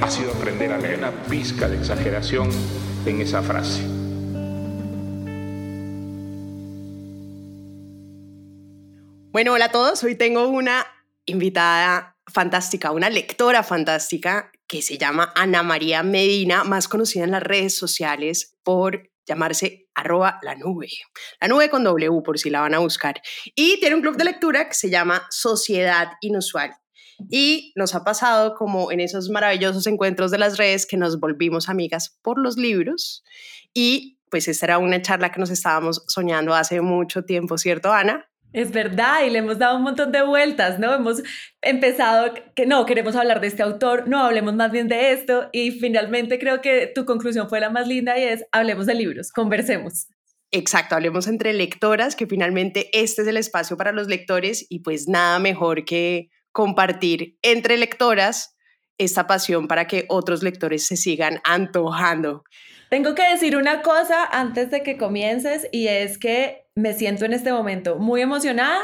ha sido aprender a leer una pizca de exageración en esa frase. Bueno, hola a todos. Hoy tengo una invitada fantástica, una lectora fantástica que se llama Ana María Medina, más conocida en las redes sociales por llamarse arroba la nube. La nube con W por si la van a buscar. Y tiene un club de lectura que se llama Sociedad Inusual. Y nos ha pasado como en esos maravillosos encuentros de las redes que nos volvimos amigas por los libros. Y pues esta era una charla que nos estábamos soñando hace mucho tiempo, ¿cierto, Ana? Es verdad, y le hemos dado un montón de vueltas, ¿no? Hemos empezado que no, queremos hablar de este autor, no, hablemos más bien de esto, y finalmente creo que tu conclusión fue la más linda y es, hablemos de libros, conversemos. Exacto, hablemos entre lectoras, que finalmente este es el espacio para los lectores y pues nada mejor que compartir entre lectoras esta pasión para que otros lectores se sigan antojando. Tengo que decir una cosa antes de que comiences y es que me siento en este momento muy emocionada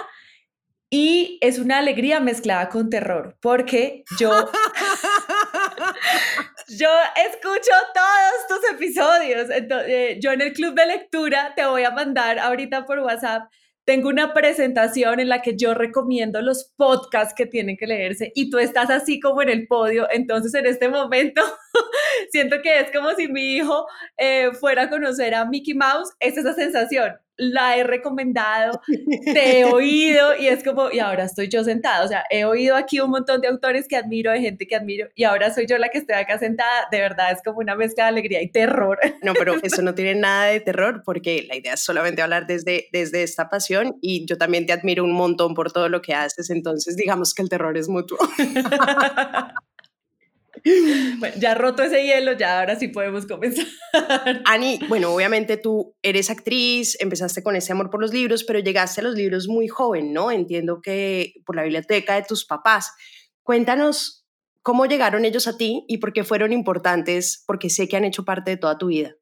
y es una alegría mezclada con terror porque yo yo escucho todos tus episodios. Entonces, eh, yo en el club de lectura te voy a mandar ahorita por WhatsApp tengo una presentación en la que yo recomiendo los podcasts que tienen que leerse y tú estás así como en el podio. Entonces, en este momento, siento que es como si mi hijo eh, fuera a conocer a Mickey Mouse. Es esa sensación la he recomendado, te he oído y es como, y ahora estoy yo sentada, o sea, he oído aquí un montón de autores que admiro, de gente que admiro, y ahora soy yo la que estoy acá sentada, de verdad es como una mezcla de alegría y terror. No, pero eso no tiene nada de terror porque la idea es solamente hablar desde, desde esta pasión y yo también te admiro un montón por todo lo que haces, entonces digamos que el terror es mutuo. Bueno, ya roto ese hielo, ya ahora sí podemos comenzar. Ani, bueno, obviamente tú eres actriz, empezaste con ese amor por los libros, pero llegaste a los libros muy joven, ¿no? Entiendo que por la biblioteca de tus papás. Cuéntanos cómo llegaron ellos a ti y por qué fueron importantes, porque sé que han hecho parte de toda tu vida.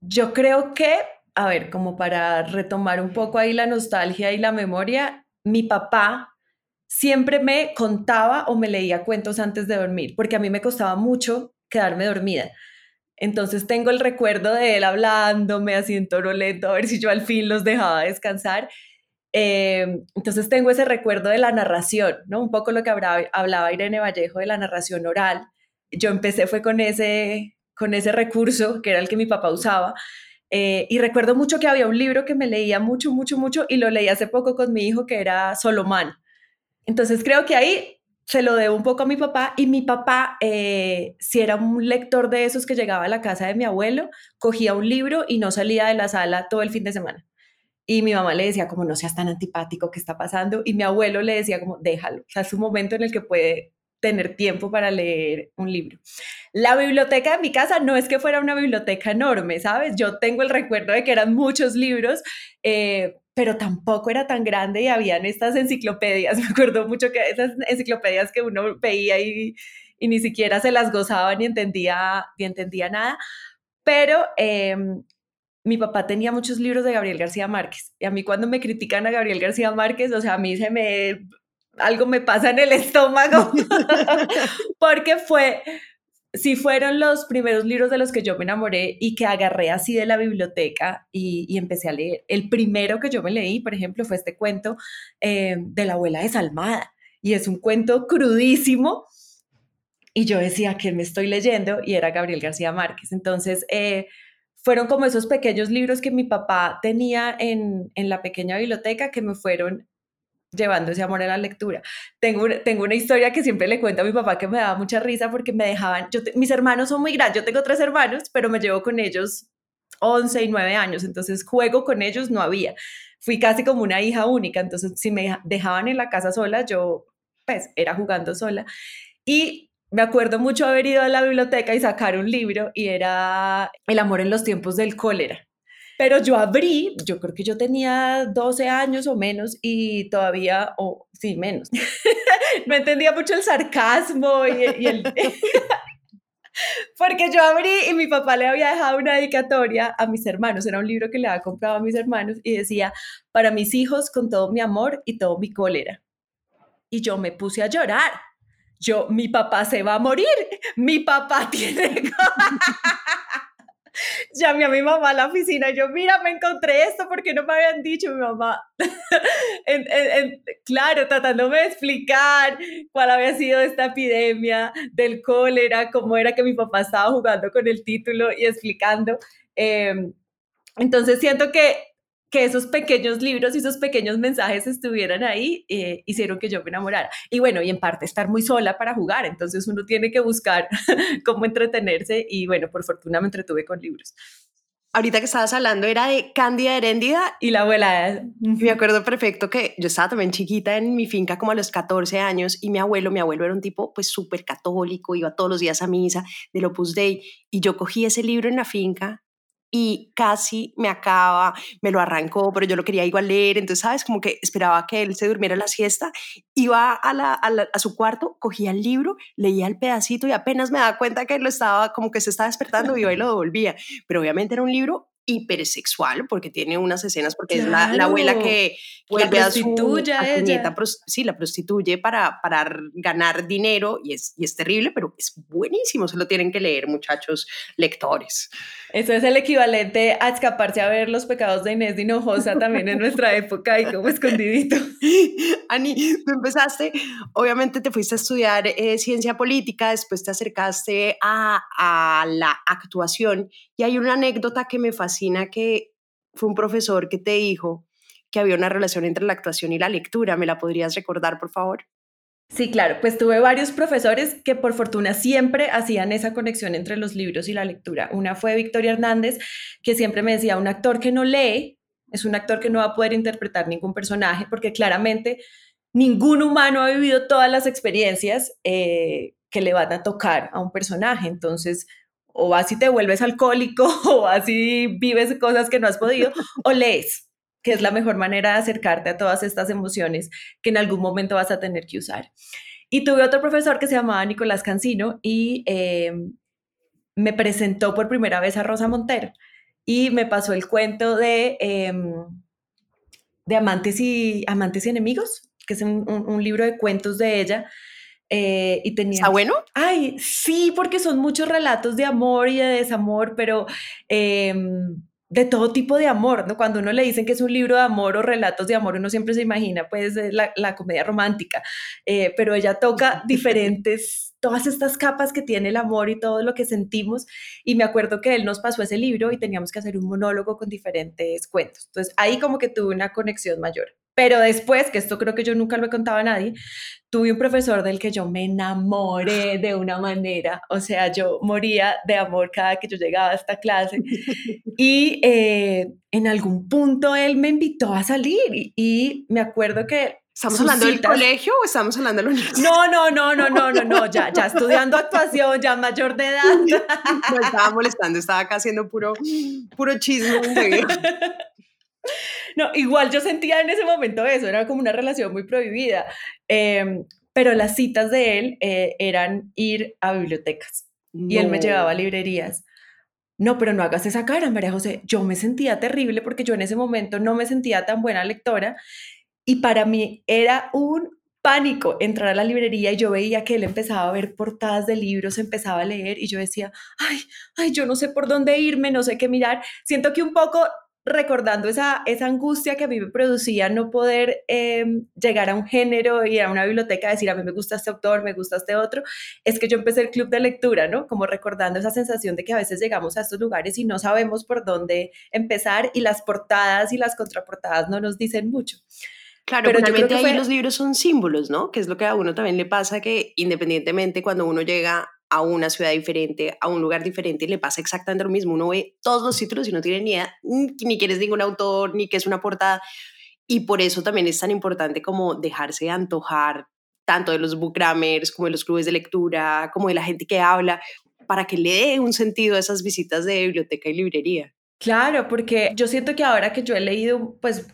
Yo creo que, a ver, como para retomar un poco ahí la nostalgia y la memoria, mi papá siempre me contaba o me leía cuentos antes de dormir, porque a mí me costaba mucho quedarme dormida. Entonces tengo el recuerdo de él hablándome así en lento, a ver si yo al fin los dejaba descansar. Em, entonces tengo ese recuerdo de la narración, ¿no? Un poco lo que hablaba, Irene Vallejo de la narración oral. Yo empecé fue con ese, con ese recurso que era el que mi papá usaba. Eh, y recuerdo mucho que había un libro que me leía mucho, mucho, mucho y lo leí hace poco con mi hijo que era Solomán entonces creo que ahí se lo debo un poco a mi papá y mi papá, eh, si era un lector de esos que llegaba a la casa de mi abuelo, cogía un libro y no salía de la sala todo el fin de semana. Y mi mamá le decía como no seas tan antipático, ¿qué está pasando? Y mi abuelo le decía como déjalo, o sea, es un momento en el que puede tener tiempo para leer un libro. La biblioteca de mi casa no es que fuera una biblioteca enorme, ¿sabes? Yo tengo el recuerdo de que eran muchos libros, eh, pero tampoco era tan grande y habían estas enciclopedias. Me acuerdo mucho que esas enciclopedias que uno veía y, ni siquiera se las gozaba ni entendía, ni entendía nada. Pero em, mi papá tenía muchos libros de Gabriel García Márquez. Y a mí cuando me critican a Gabriel García Márquez, o sea, a mí se me algo me pasa en el estómago, porque fue, si fueron los primeros libros de los que yo me enamoré y que agarré así de la biblioteca y, empecé a leer. El primero que yo me leí, por ejemplo, fue este cuento eh, de la abuela desalmada, y es un cuento crudísimo. Y yo decía, que me estoy leyendo? Y era Gabriel García Márquez. Entonces, eh, fueron como esos pequeños libros que mi papá tenía en, en la pequeña biblioteca que me fueron llevando ese amor a la lectura. Tengo, una historia que siempre le cuento a mi papá que me daba mucha risa porque me dejaban, yo mis hermanos son muy grandes, yo tengo tres hermanos, pero me llevo con ellos 11 y 9 años, entonces juego con ellos no había. Fui casi como una hija única, entonces si me dejaban en la casa sola, yo pues era jugando sola. Y me acuerdo mucho haber ido a la biblioteca y sacar un libro y era El amor en los tiempos del cólera. Pero yo abrí, yo creo que yo tenía 12 años o menos y todavía, o sí, menos. no entendía mucho el sarcasmo y el... Porque yo abrí y mi papá le había dejado una dedicatoria a mis hermanos, era un libro que le había comprado a mis hermanos y decía, para mis hijos con todo mi amor y todo mi cólera. Y yo me puse a llorar. Yo, mi papá se va a morir, mi papá tiene... llamé a mi mamá a la oficina yo, mira, me encontré esto porque no me habían dicho mi mamá. claro, tratándome de explicar cuál había sido esta epidemia del cólera, cómo era que mi papá estaba jugando con el título y explicando. Em, entonces siento que que esos pequeños libros y esos pequeños mensajes estuvieran ahí, eh, hicieron que yo me enamorara. Y bueno, y en parte estar muy sola para jugar, entonces uno tiene que buscar cómo entretenerse y bueno, por fortuna me entretuve con libros. Ahorita que estabas hablando era de Cándida Heréndida y la abuela. Me acuerdo perfecto que yo estaba también chiquita en mi finca como a los 14 años y mi abuelo, mi abuelo era un tipo pues súper católico, iba todos los días a misa del Opus Dei y yo cogí ese libro en la finca y casi me acaba, me lo arrancó, pero yo lo quería igual leer, entonces, ¿sabes? Como que esperaba que él se durmiera la siesta, iba a, la, a, su cuarto, cogía el libro, leía el pedacito y apenas me daba cuenta que lo estaba, como que se estaba despertando, iba y lo devolvía, pero obviamente era un libro hipersexual porque tiene unas escenas porque es la, abuela que vuelve a su, a nieta, sí, la prostituye para, para ganar dinero y es, y es terrible, pero es buenísimo, se lo tienen que leer muchachos lectores. Eso es el equivalente a escaparse a ver los pecados de Inés de Hinojosa también en nuestra época y como escondidito. Ani, tú empezaste, obviamente te fuiste a estudiar eh, ciencia política, después te acercaste a, a la actuación y hay una anécdota que me fascina que fue un profesor que te dijo que había una relación entre la actuación y la lectura. ¿Me la podrías recordar, por favor? Sí, claro, pues tuve varios profesores que por fortuna siempre hacían esa conexión entre los libros y la lectura. Una fue Victoria Hernández, que siempre me decía, un actor que no lee es un actor que no va a poder interpretar ningún personaje, porque claramente ningún humano ha vivido todas las experiencias eh, que le van a tocar a un personaje. Entonces, o así te vuelves alcohólico, o así vives cosas que no has podido, o lees que es la mejor manera de acercarte a todas estas emociones que en algún momento vas a tener que usar. Y tuve otro profesor que se llamaba Nicolás Cancino y eh, me presentó por primera vez a Rosa Montero y me pasó el cuento de, em, de Amantes, y, Amantes y Enemigos, que es un, libro de cuentos de ella. Eh, y tenía... ¿Está bueno? Ay, sí, porque son muchos relatos de amor y de desamor, pero em, de todo tipo de amor, ¿no? Cuando uno le dicen que es un libro de amor o relatos de amor, uno siempre se imagina pues la, la comedia romántica, eh, pero ella toca diferentes, todas estas capas que tiene el amor y todo lo que sentimos, y me acuerdo que él nos pasó ese libro y teníamos que hacer un monólogo con diferentes cuentos, entonces ahí como que tuve una conexión mayor. Pero después, que esto creo que yo nunca lo he contado a nadie, tuve un profesor del que yo me enamoré de una manera, o sea, yo moría de amor cada que yo llegaba a esta clase. Y eh, en algún punto él me invitó a salir y, me acuerdo que ¿Estamos hablando del colegio o estamos hablando de la universidad? No, no, no, no, no, no, no, ya, ya estudiando actuación, ya mayor de edad. No estaba molestando, estaba acá haciendo puro, puro chisme. No, igual yo sentía en ese momento eso, era como una relación muy prohibida, em, pero las citas de él eh, eran ir a bibliotecas y él me llevaba a librerías. No, pero no hagas esa cara, María José. Yo me sentía terrible porque yo en ese momento no me sentía tan buena lectora y para mí era un pánico entrar a la librería y yo veía que él empezaba a ver portadas de libros, empezaba a leer y yo decía, ay, ay, yo no sé por dónde irme, no sé qué mirar. Siento que un poco recordando esa, esa angustia que a mí me producía no poder em, llegar a un género y a una biblioteca a decir, a mí me gusta este autor, me gusta este otro, es que yo empecé el club de lectura, ¿no? Como recordando esa sensación de que a veces llegamos a estos lugares y no sabemos por dónde empezar y las portadas y las contraportadas no nos dicen mucho. Claro, pero realmente ahí los libros son símbolos, ¿no? Que es lo que a uno también le pasa que independientemente cuando uno llega a una ciudad diferente, a un lugar diferente, y le pasa exactamente lo mismo. Uno ve todos los títulos y no tiene ni idea, ni quién es ningún autor, ni qué es una portada. Y por eso también es tan importante como dejarse antojar tanto de los bookgrammers como de los clubes de lectura, como de la gente que habla, para que le dé un sentido a esas visitas de biblioteca y librería. Claro, porque yo siento que ahora que yo he leído, pues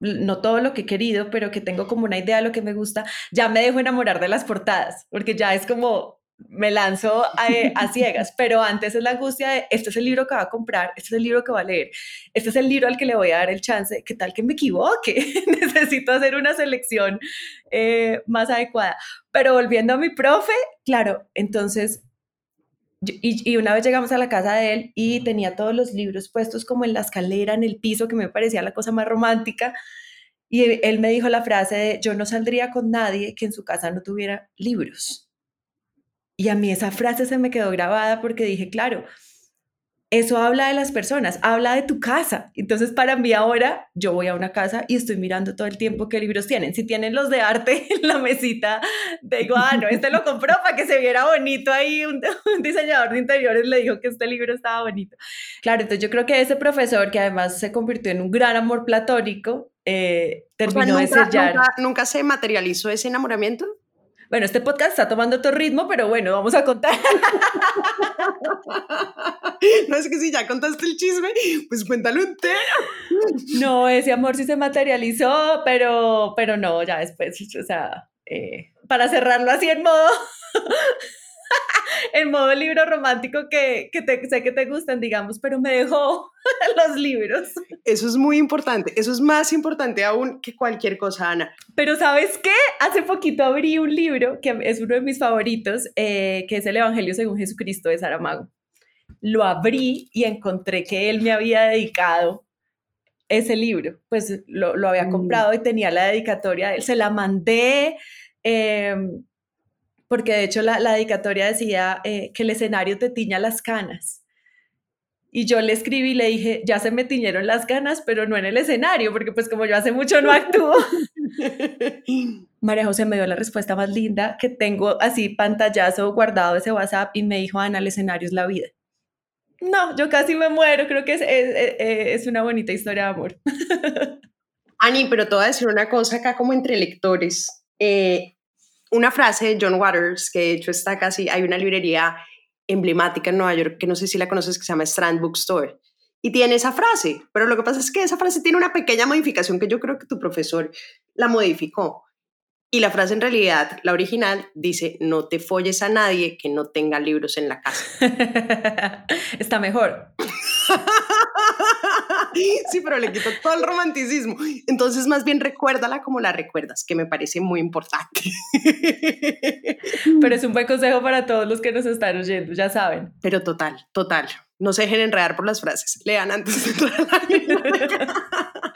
no todo lo que he querido, pero que tengo como una idea de lo que me gusta, ya me dejo enamorar de las portadas, porque ya es como me lanzo a, ciegas, pero antes es la angustia de, este es el libro que va a comprar, este es el libro que va a leer, este es el libro al que le voy a dar el chance, ¿qué tal que me equivoque? Necesito hacer una selección eh, más adecuada. Pero volviendo a mi profe, claro, entonces y, una vez llegamos a la casa de él y tenía todos los libros puestos como en la escalera, en el piso, que me parecía la cosa más romántica. Y él me dijo la frase de, yo no saldría con nadie que en su casa no tuviera libros. Y a mí esa frase se me quedó grabada porque dije, claro, eso habla de las personas, habla de tu casa. Entonces, para mí ahora, yo voy a una casa y estoy mirando todo el tiempo qué libros tienen. Si tienen los de arte en la mesita, digo, ah, no, este lo compró para que se viera bonito ahí. Un, diseñador de interiores le dijo que este libro estaba bonito. Claro, entonces yo creo que ese profesor, que además se convirtió en un gran amor platónico, eh, terminó de sellar. ¿nunca, ¿Nunca se materializó ese enamoramiento? Bueno, este podcast está tomando otro ritmo, pero bueno, vamos a contar. no es que si ya contaste el chisme, pues cuéntalo entero. No, ese amor sí se materializó, pero, pero no, ya después, o sea, eh, para cerrarlo así en modo en modo libro romántico que, que te, sé que te gustan, digamos, pero me dejó los libros. Eso es muy importante, eso es más importante aún que cualquier cosa, Ana. Pero ¿sabes qué? Hace poquito abrí un libro que es uno de mis favoritos, eh, que es el Evangelio según Jesucristo de Saramago. Lo abrí y encontré que él me había dedicado ese libro, pues lo, lo había mm. comprado y tenía la dedicatoria de él, se la mandé. Eh, porque de hecho la, dedicatoria decía eh, que el escenario te tiña las canas. Y yo le escribí y le dije, ya se me tiñeron las canas, pero no en el escenario, porque pues como yo hace mucho no actúo. María José me dio la respuesta más linda que tengo así pantallazo guardado ese WhatsApp y me dijo, Ana, el escenario es la vida. No, yo casi me muero, creo que es, es, una bonita historia de amor. Ani, pero te voy a decir una cosa acá como entre lectores. Eh, una frase de John Waters, que de hecho está casi, hay una librería emblemática en Nueva York, que no sé si la conoces, que se llama Strand Bookstore. Y tiene esa frase, pero lo que pasa es que esa frase tiene una pequeña modificación que yo creo que tu profesor la modificó. Y la frase en realidad, la original, dice, no te folles a nadie que no tenga libros en la casa. Está mejor. sí, pero le quito todo el romanticismo. Entonces, más bien recuérdala como la recuerdas, que me parece muy importante. pero es un buen consejo para todos los que nos están oyendo, ya saben. Pero total, total. No se dejen enredar por las frases. Lean antes de entrar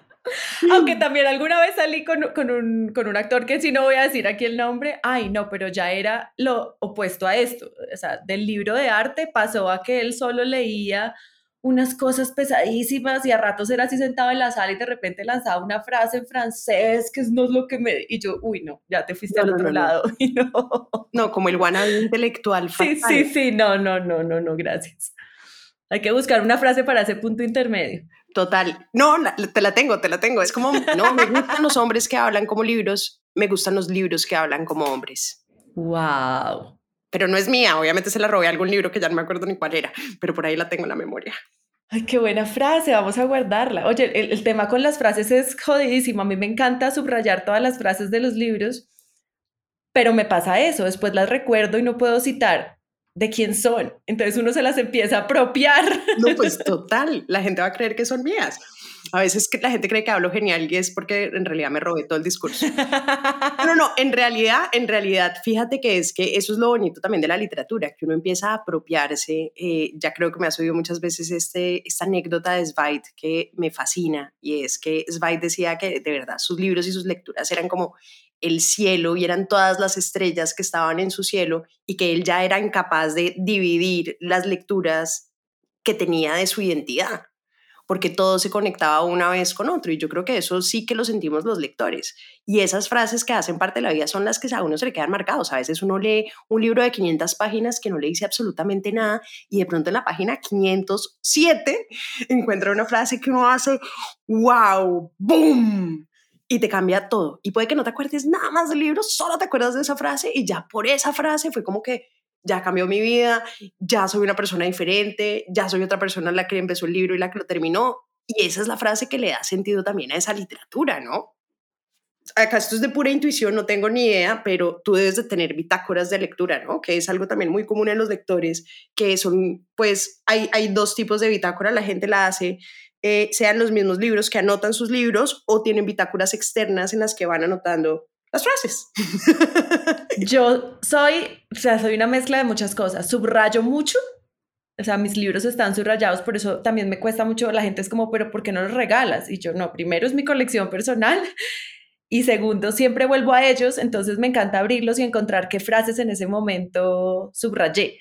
Aunque también alguna vez salí con, con, un, con, un, actor que si no voy a decir aquí el nombre, ay no, pero ya era lo opuesto a esto. O sea, del libro de arte pasó a que él solo leía unas cosas pesadísimas y a ratos era así sentado en la sala y de repente lanzaba una frase en francés que no es lo que me... Y yo, uy, no, ya te fuiste al otro lado. no. no, como el wannabe intelectual. Sí, sí, sí, no, no, no, no, no, gracias. Hay que buscar una frase para ese punto intermedio. Total. No, te la tengo, te la tengo. Es como, no, me gustan los hombres que hablan como libros, me gustan los libros que hablan como hombres. Wow. Pero no es mía, obviamente se la robé a algún libro que ya no me acuerdo ni cuál era, pero por ahí la tengo en la memoria. Ay, qué buena frase, vamos a guardarla. Oye, el, tema con las frases es jodidísimo. A mí me encanta subrayar todas las frases de los libros, pero me pasa eso, después las recuerdo y no puedo citar de quién son. Entonces uno se las empieza a apropiar. No, pues total, la gente va a creer que son mías. A veces que la gente cree que hablo genial y es porque en realidad me robé todo el discurso. No, no, en realidad, en realidad, fíjate que es que eso es lo bonito también de la literatura, que uno empieza a apropiarse. Eh, ya creo que me has oído muchas veces este, esta anécdota de Zweig que me fascina y es que Zweig decía que de verdad sus libros y sus lecturas eran como el cielo y eran todas las estrellas que estaban en su cielo y que él ya era incapaz de dividir las lecturas que tenía de su identidad porque todo se conectaba una vez con otro y yo creo que eso sí que lo sentimos los lectores. Y esas frases que hacen parte de la vida son las que a uno se le quedan marcados. A veces uno lee un libro de 500 páginas que no le dice absolutamente nada y de pronto en la página 507 encuentra una frase que uno hace, wow, boom. y te cambia todo. Y puede que no te acuerdes nada más del libro, solo te acuerdas de esa frase y ya por esa frase fue como que ya cambió mi vida, ya soy una persona diferente, ya soy otra persona la que empezó el libro y la que lo terminó. Y esa es la frase que le da sentido también a esa literatura, ¿no? Acá esto es de pura intuición, no tengo ni idea, pero tú debes de tener bitácoras de lectura, ¿no? Que es algo también muy común en los lectores, que son, pues, hay, hay dos tipos de bitácora, la gente la hace eh, sean los mismos libros que anotan sus libros o tienen bitácoras externas en las que van anotando las frases. Yo soy, o sea, soy una mezcla de muchas cosas. Subrayo mucho, o sea, mis libros están subrayados, por eso también me cuesta mucho. La gente es como, pero ¿por qué no los regalas? Y yo, no, primero es mi colección personal y segundo, siempre vuelvo a ellos, entonces me encanta abrirlos y encontrar qué frases en ese momento subrayé.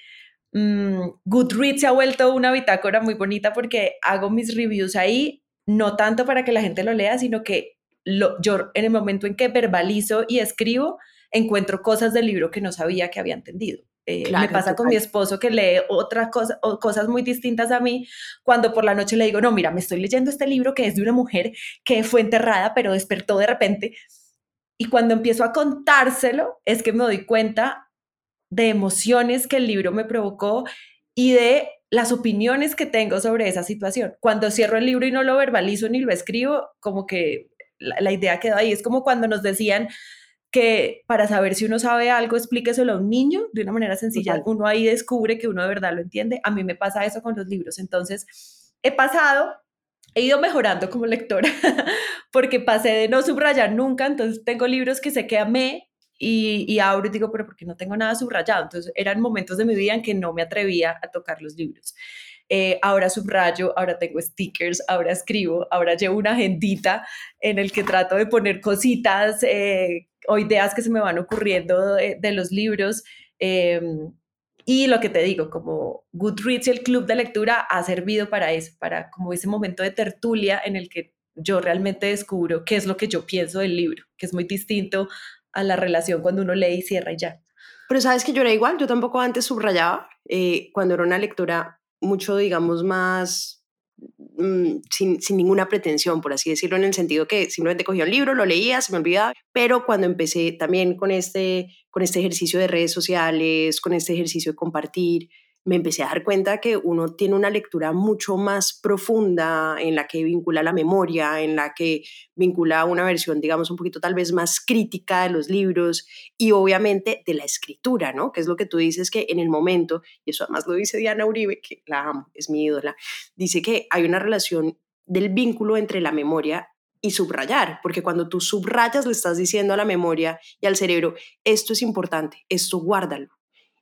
Mm, Goodreads se ha vuelto una bitácora muy bonita porque hago mis reviews ahí, no tanto para que la gente lo lea, sino que lo, yo en el momento en que verbalizo y escribo, encuentro cosas del libro que no sabía que había entendido. Eh, me pasa con mi esposo que lee otras cosas o cosas muy distintas a mí cuando por la noche le digo, no, mira, me estoy leyendo este libro que es de una mujer que fue enterrada pero despertó de repente. Y cuando empiezo a contárselo es que me doy cuenta de emociones que el libro me provocó y de las opiniones que tengo sobre esa situación. Cuando cierro el libro y no lo verbalizo ni lo escribo, como que la, idea quedó ahí. Es como cuando nos decían que para saber si uno sabe algo, explíqueselo a un niño de una manera sencilla. Uno ahí descubre que uno de verdad lo entiende. A mí me pasa eso con los libros. Entonces, he pasado, he ido mejorando como lectora, porque pasé de no subrayar nunca. Entonces, tengo libros que sé que amé y, y abro y digo, pero porque no tengo nada subrayado. Entonces, eran momentos de mi vida en que no me atrevía a tocar los libros. Eh, ahora subrayo, ahora tengo stickers, ahora escribo, ahora llevo una agendita en el que trato de poner cositas eh, o ideas que se me van ocurriendo de, los libros. Em, y lo que te digo, como Goodreads y el club de lectura ha servido para eso, para como ese momento de tertulia en el que yo realmente descubro qué es lo que yo pienso del libro, que es muy distinto a la relación cuando uno lee y cierra y ya. Pero sabes que yo era igual, yo tampoco antes subrayaba. Eh, cuando era una lectura mucho, digamos, más mm, sin, sin, ninguna pretensión, por así decirlo, en el sentido que simplemente cogía un libro, lo leía, se me olvidaba, pero cuando empecé también con este, con este ejercicio de redes sociales, con este ejercicio de compartir, me empecé a dar cuenta que uno tiene una lectura mucho más profunda en la que vincula la memoria, en la que vincula una versión, digamos, un poquito tal vez más crítica de los libros y obviamente de la escritura, ¿no? Que es lo que tú dices que en el momento, y eso además lo dice Diana Uribe, que la amo, es mi ídola, dice que hay una relación del vínculo entre la memoria y subrayar, porque cuando tú subrayas le estás diciendo a la memoria y al cerebro, esto es importante, esto guárdalo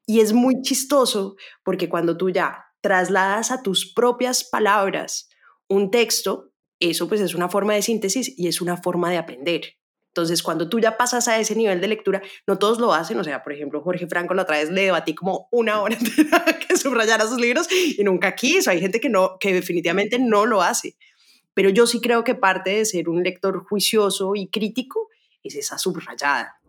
y es muy chistoso porque cuando tú ya trasladas a tus propias palabras un texto, eso pues es una forma de síntesis y es una forma de aprender. Entonces, cuando tú ya pasas a ese nivel de lectura, no todos lo hacen. O sea, por ejemplo, Jorge Franco la otra vez le debatí como una hora que subrayara sus libros y nunca quiso. Hay gente que, no, que definitivamente no lo hace. Pero yo sí creo que parte de ser un lector juicioso y crítico es esa subrayada.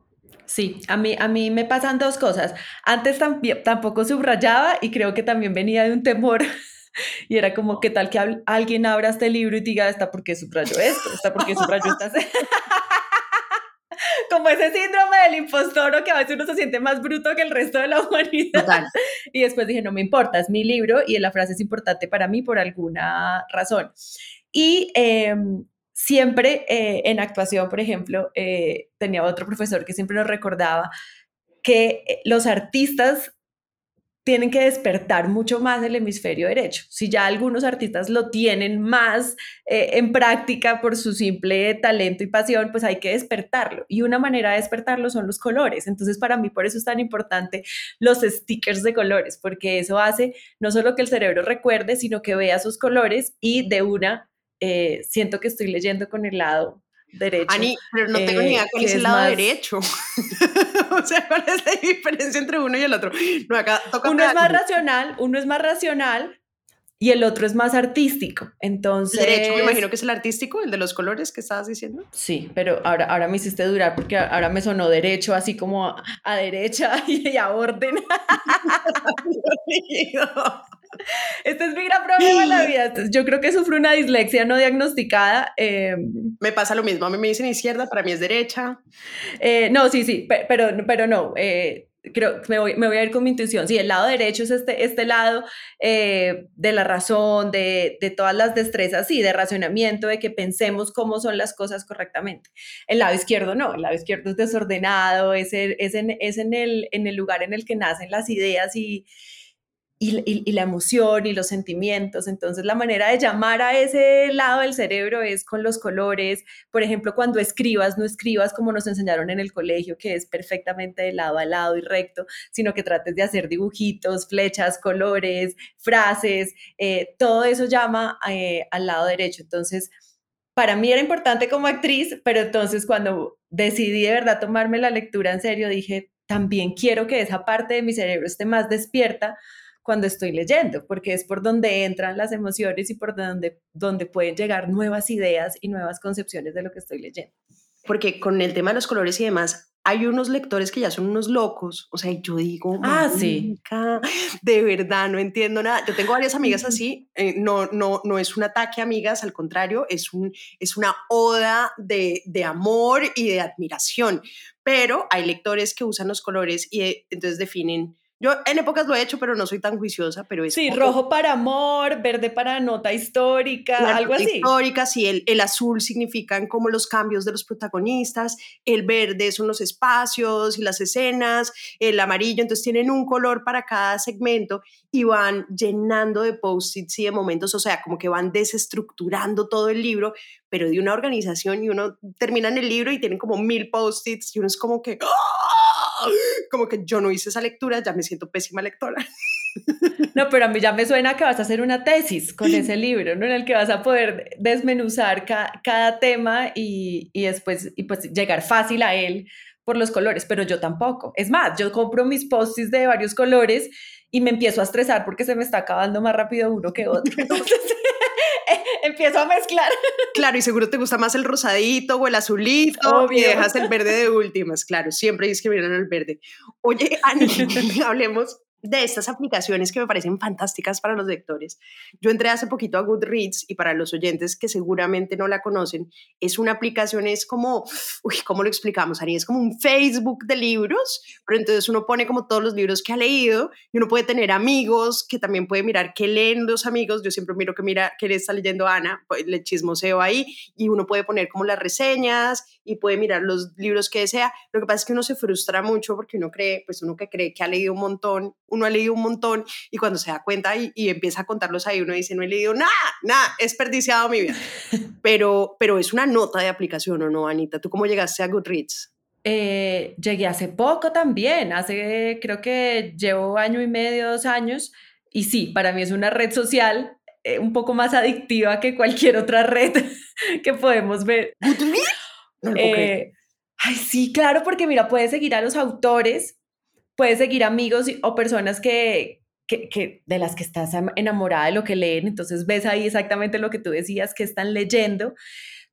Sí, a mí, a mí me pasan dos cosas. Antes tampoco subrayaba y creo que también venía de un temor y era como, ¿qué tal que alguien abra este libro y diga, ¿está por qué subrayó esto? ¿Está por qué subrayó esta? como ese síndrome del impostor o que a veces uno se siente más bruto que el resto de la humanidad. Y después dije, no me importa, es mi libro y la frase es importante para mí por alguna razón. Y em, siempre eh, en actuación, por ejemplo, eh, tenía otro profesor que siempre nos recordaba que eh, los artistas tienen que despertar mucho más el hemisferio derecho. Si ya algunos artistas lo tienen más en práctica por su simple talento y pasión, pues hay que despertarlo. Y una manera de despertarlo son los colores. Entonces, para mí, por eso es tan importante los stickers de colores, porque eso hace no solo que el cerebro recuerde, sino que vea sus colores y de una eh, siento que estoy leyendo con el lado derecho. Ani, pero no tengo ni idea cuál es el lado derecho. o sea, ¿cuál es la diferencia entre uno y el otro? No, acá toca uno es más racional, uno es más racional y el otro es más artístico. Entonces. El derecho, me imagino que es el artístico, el de los colores que estabas diciendo. Sí, pero ahora, ahora me hiciste durar porque ahora me sonó derecho, así como a, derecha y a orden. Este es mi gran problema en la vida. Yo creo que sufro una dislexia no diagnosticada. Em, me pasa lo mismo. A mí me dicen izquierda, para mí es derecha. Eh, no, sí, sí, pero, pero no. Eh, creo que me voy, me voy, a ir con mi intuición. Sí, el lado derecho es este, este lado eh, de la razón, de, de, todas las destrezas, sí, de racionamiento, de que pensemos cómo son las cosas correctamente. El lado izquierdo no, el lado izquierdo es desordenado, es, es, en, es en, el, en el lugar en el que nacen las ideas y, y, la emoción y los sentimientos. Entonces, la manera de llamar a ese lado del cerebro es con los colores. Por ejemplo, cuando escribas, no escribas como nos enseñaron en el colegio, que es perfectamente de lado a lado y recto, sino que trates de hacer dibujitos, flechas, colores, frases. Eh, todo eso llama eh, al lado derecho. Entonces, para mí era importante como actriz, pero entonces cuando decidí de verdad tomarme la lectura en serio, dije, también quiero que esa parte de mi cerebro esté más despierta cuando estoy leyendo, porque es por donde entran las emociones y por donde, donde pueden llegar nuevas ideas y nuevas concepciones de lo que estoy leyendo. Porque con el tema de los colores y demás, hay unos lectores que ya son unos locos, o sea, yo digo, ah, sí. de verdad, no entiendo nada. Yo tengo varias amigas así, eh, no, no, no es un ataque, amigas, al contrario, es, un, es una oda de, de amor y de admiración, pero hay lectores que usan los colores y eh, entonces definen yo en épocas lo he hecho, pero no soy tan juiciosa, pero es... Sí, rojo para amor, verde para nota histórica, algo así. Histórica, sí, el, el azul significan como los cambios de los protagonistas, el verde son los espacios y las escenas, el amarillo, entonces tienen un color para cada segmento y van llenando de post-its y de momentos, o sea, como que van desestructurando todo el libro, pero de una organización y uno termina en el libro y tienen como mil post-its y uno es como que... ¡ah! como que yo no hice esa lectura, ya me siento pésima lectora. No, pero a mí ya me suena que vas a hacer una tesis con ese libro, ¿no? En el que vas a poder desmenuzar cada tema y, y después y pues llegar fácil a él por los colores, pero yo tampoco. Es más, yo compro mis post de varios colores y me empiezo a estresar porque se me está acabando más rápido uno que otro. Entonces, empiezo a mezclar. Claro, y seguro te gusta más el rosadito o el azulito y dejas el verde de últimas. Claro, siempre discriminan el verde. Oye, Ani, hablemos de estas aplicaciones que me parecen fantásticas para los lectores. Yo entré hace poquito a Goodreads y para los oyentes que seguramente no la conocen, es una aplicación, es como, uy, ¿cómo lo explicamos, Ari? Es como un Facebook de libros, pero entonces uno pone como todos los libros que ha leído y uno puede tener amigos que también puede mirar qué leen los amigos. Yo siempre miro que mira qué le está leyendo Ana, pues le chismoseo ahí y uno puede poner como las reseñas y puede mirar los libros que desea. Lo que pasa es que uno se frustra mucho porque uno cree, pues uno que cree que ha leído un montón, uno ha leído un montón y cuando se da cuenta y, empieza a contarlos ahí, uno dice, no he leído nada, nada, he desperdiciado mi vida. Pero, pero es una nota de aplicación, ¿o no, Anita? ¿Tú cómo llegaste a Goodreads? Eh, llegué hace poco también, hace, creo que llevo año y medio, dos años, y sí, para mí es una red social eh, un poco más adictiva que cualquier otra red que podemos ver. Eh, ay, sí, claro, porque mira, puedes seguir a los autores, puedes seguir amigos o personas que, que, de las que estás enamorada de lo que leen, entonces ves ahí exactamente lo que tú decías que están leyendo,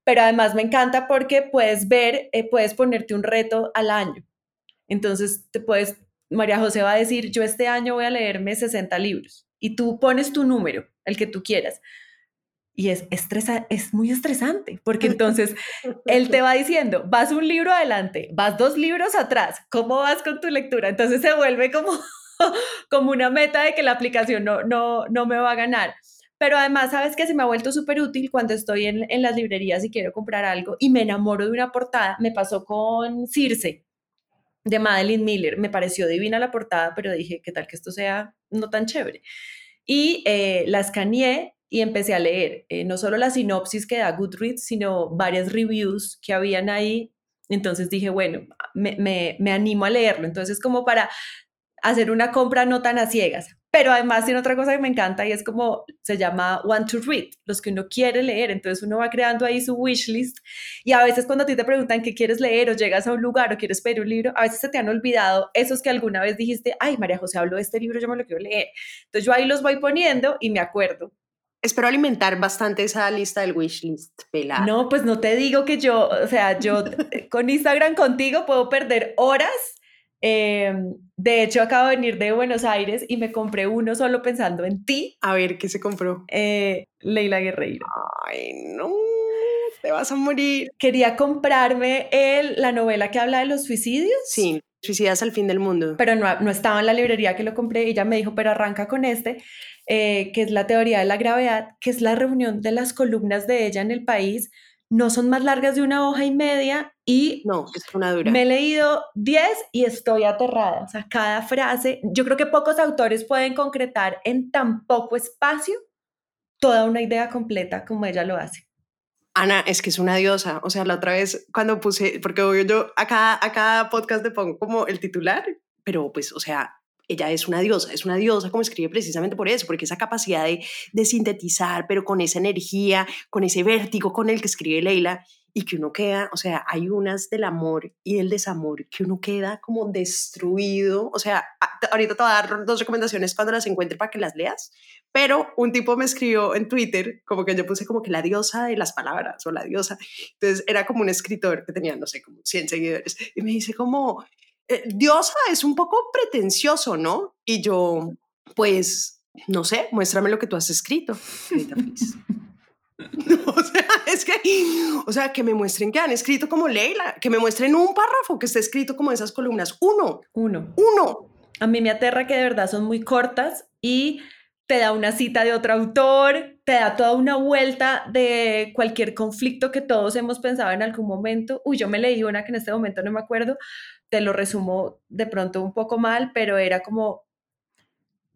pero además me encanta porque puedes ver, eh, puedes ponerte un reto al año. Entonces te puedes, María José va a decir, yo este año voy a leerme 60 libros y tú pones tu número, el que tú quieras. Y es, estresa, es muy estresante, porque entonces él te va diciendo, vas un libro adelante, vas dos libros atrás, ¿cómo vas con tu lectura? Entonces se vuelve como, como una meta de que la aplicación no, no, no me va a ganar. Pero además, sabes que se me ha vuelto súper útil cuando estoy en, en, las librerías y quiero comprar algo y me enamoro de una portada. Me pasó con Circe de Madeline Miller. Me pareció divina la portada, pero dije, ¿qué tal que esto sea no tan chévere? Y eh, la escaneé y empecé a leer eh, no solo la sinopsis que da Goodreads, sino varias reviews que habían ahí. Entonces dije, bueno, me, me, me animo a leerlo. Entonces como para hacer una compra no tan a ciegas. Pero además tiene otra cosa que me encanta y es como se llama want to read, los que uno quiere leer. Entonces uno va creando ahí su wish list y a veces cuando a ti te preguntan qué quieres leer o llegas a un lugar o quieres pedir un libro, a veces se te han olvidado esos que alguna vez dijiste, ay, María José habló de este libro, yo me lo quiero leer. Entonces yo ahí los voy poniendo y me acuerdo. Espero alimentar bastante esa lista del wishlist, pelada. No, pues no te digo que yo, o sea, yo con Instagram contigo puedo perder horas em, De hecho, acabo de venir de Buenos Aires y me compré uno solo pensando en ti, A ver, ¿qué se compró? eh, Leila Guerreiro. Ay, no, te vas a morir. Quería comprarme el, la novela que habla de los suicidios. Sí, suicidas al fin del mundo. pero no, no estaba en la librería que lo compré. Ella me dijo, pero arranca con este, eh, que es la teoría de la gravedad, que es la reunión de las columnas de ella en el país. No son más largas de una hoja y media y No, es una dura. me he leído 10 y estoy aterrada. O sea, cada frase, yo creo que pocos autores pueden concretar en tan poco espacio toda una idea completa como ella lo hace. Ana, es que es una diosa. O sea, la otra vez cuando puse, porque yo a cada, a cada podcast le pongo como el titular, pero pues, o sea, ella es una diosa, es una diosa como escribe precisamente por eso, porque esa capacidad de, sintetizar, pero con esa energía, con ese vértigo con el que escribe Leila, y que uno queda, o sea, hay unas del amor y del desamor que uno queda como destruido. O sea, ahorita te voy a dar dos recomendaciones cuando las encuentre para que las leas, pero un tipo me escribió en Twitter, como que yo puse como que la diosa de las palabras o la diosa. Entonces era como un escritor que tenía, no sé, como 100 seguidores. Y me dice como, "Eh, diosa es un poco pretencioso, ¿no? Y yo, pues, no sé, muéstrame lo que tú has escrito. O sea, es que, o sea, que me muestren que han escrito como Leila, que me muestren un párrafo que esté escrito como esas columnas. Uno, Uno. uno. A mí me aterra que de verdad son muy cortas y te da una cita de otro autor, te da toda una vuelta de cualquier conflicto que todos hemos pensado en algún momento. Uy, yo me leí una que en este momento no me acuerdo, te lo resumo de pronto un poco mal, pero era como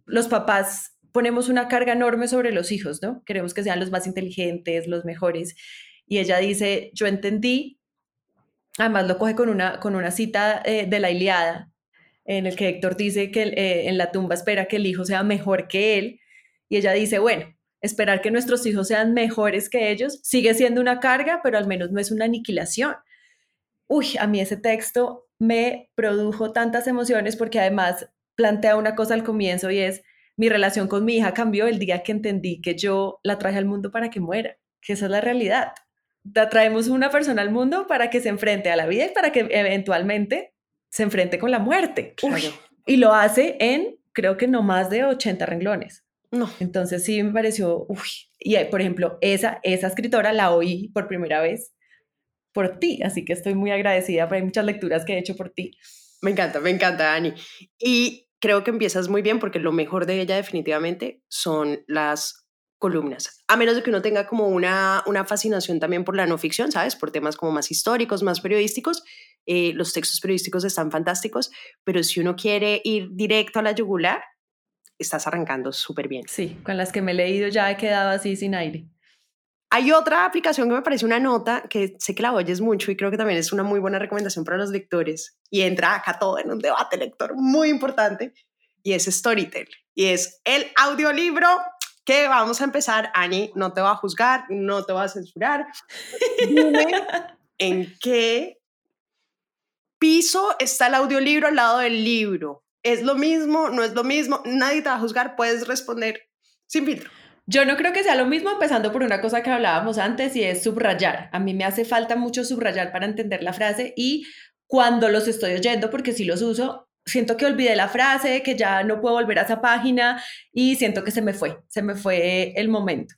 los papás ponemos una carga enorme sobre los hijos, ¿no? Queremos que sean los más inteligentes, los mejores. Y ella dice, yo entendí, además lo coge con una, con una cita eh, de la Iliada, en el que Héctor dice que eh, en la tumba espera que el hijo sea mejor que él, y ella dice, bueno, esperar que nuestros hijos sean mejores que ellos sigue siendo una carga, pero al menos no es una aniquilación. Uy, a mí ese texto me produjo tantas emociones porque además plantea una cosa al comienzo y es, mi relación con mi hija cambió el día que entendí que yo la traje al mundo para que muera, que esa es la realidad. La traemos una persona al mundo para que se enfrente a la vida y para que eventualmente se enfrente con la muerte. Uy, y lo hace en, creo que no más de 80 renglones. No. Entonces sí me pareció, uy, y por ejemplo, esa, esa escritora la oí por primera vez por ti, así que estoy muy agradecida, hay muchas lecturas que he hecho por ti. Me encanta, me encanta, Ani. Y creo que empiezas muy bien porque lo mejor de ella definitivamente son las columnas. A menos de que uno tenga como una, una fascinación también por la no ficción, ¿sabes? Por temas como más históricos, más periodísticos. Eh, los textos periodísticos están fantásticos, pero si uno quiere ir directo a la yugular, estás arrancando súper bien. Sí, con las que me he leído ya he quedado así sin aire. Hay otra aplicación que me parece una nota que sé que la oyes mucho y creo que también es una muy buena recomendación para los lectores y entra acá todo en un debate lector muy importante y es Storytel y es el audiolibro que vamos a empezar. Ani, no te va a juzgar, no te va a censurar. Dime en qué piso está el audiolibro al lado del libro. ¿Es lo mismo? ¿No es lo mismo? Nadie te va a juzgar, puedes responder sin filtro. Yo no creo que sea lo mismo, empezando por una cosa que hablábamos antes y es subrayar. A mí me hace falta mucho subrayar para entender la frase y cuando los estoy oyendo, porque si los uso, siento que olvidé la frase, que ya no puedo volver a esa página y siento que se me fue, se me fue el momento.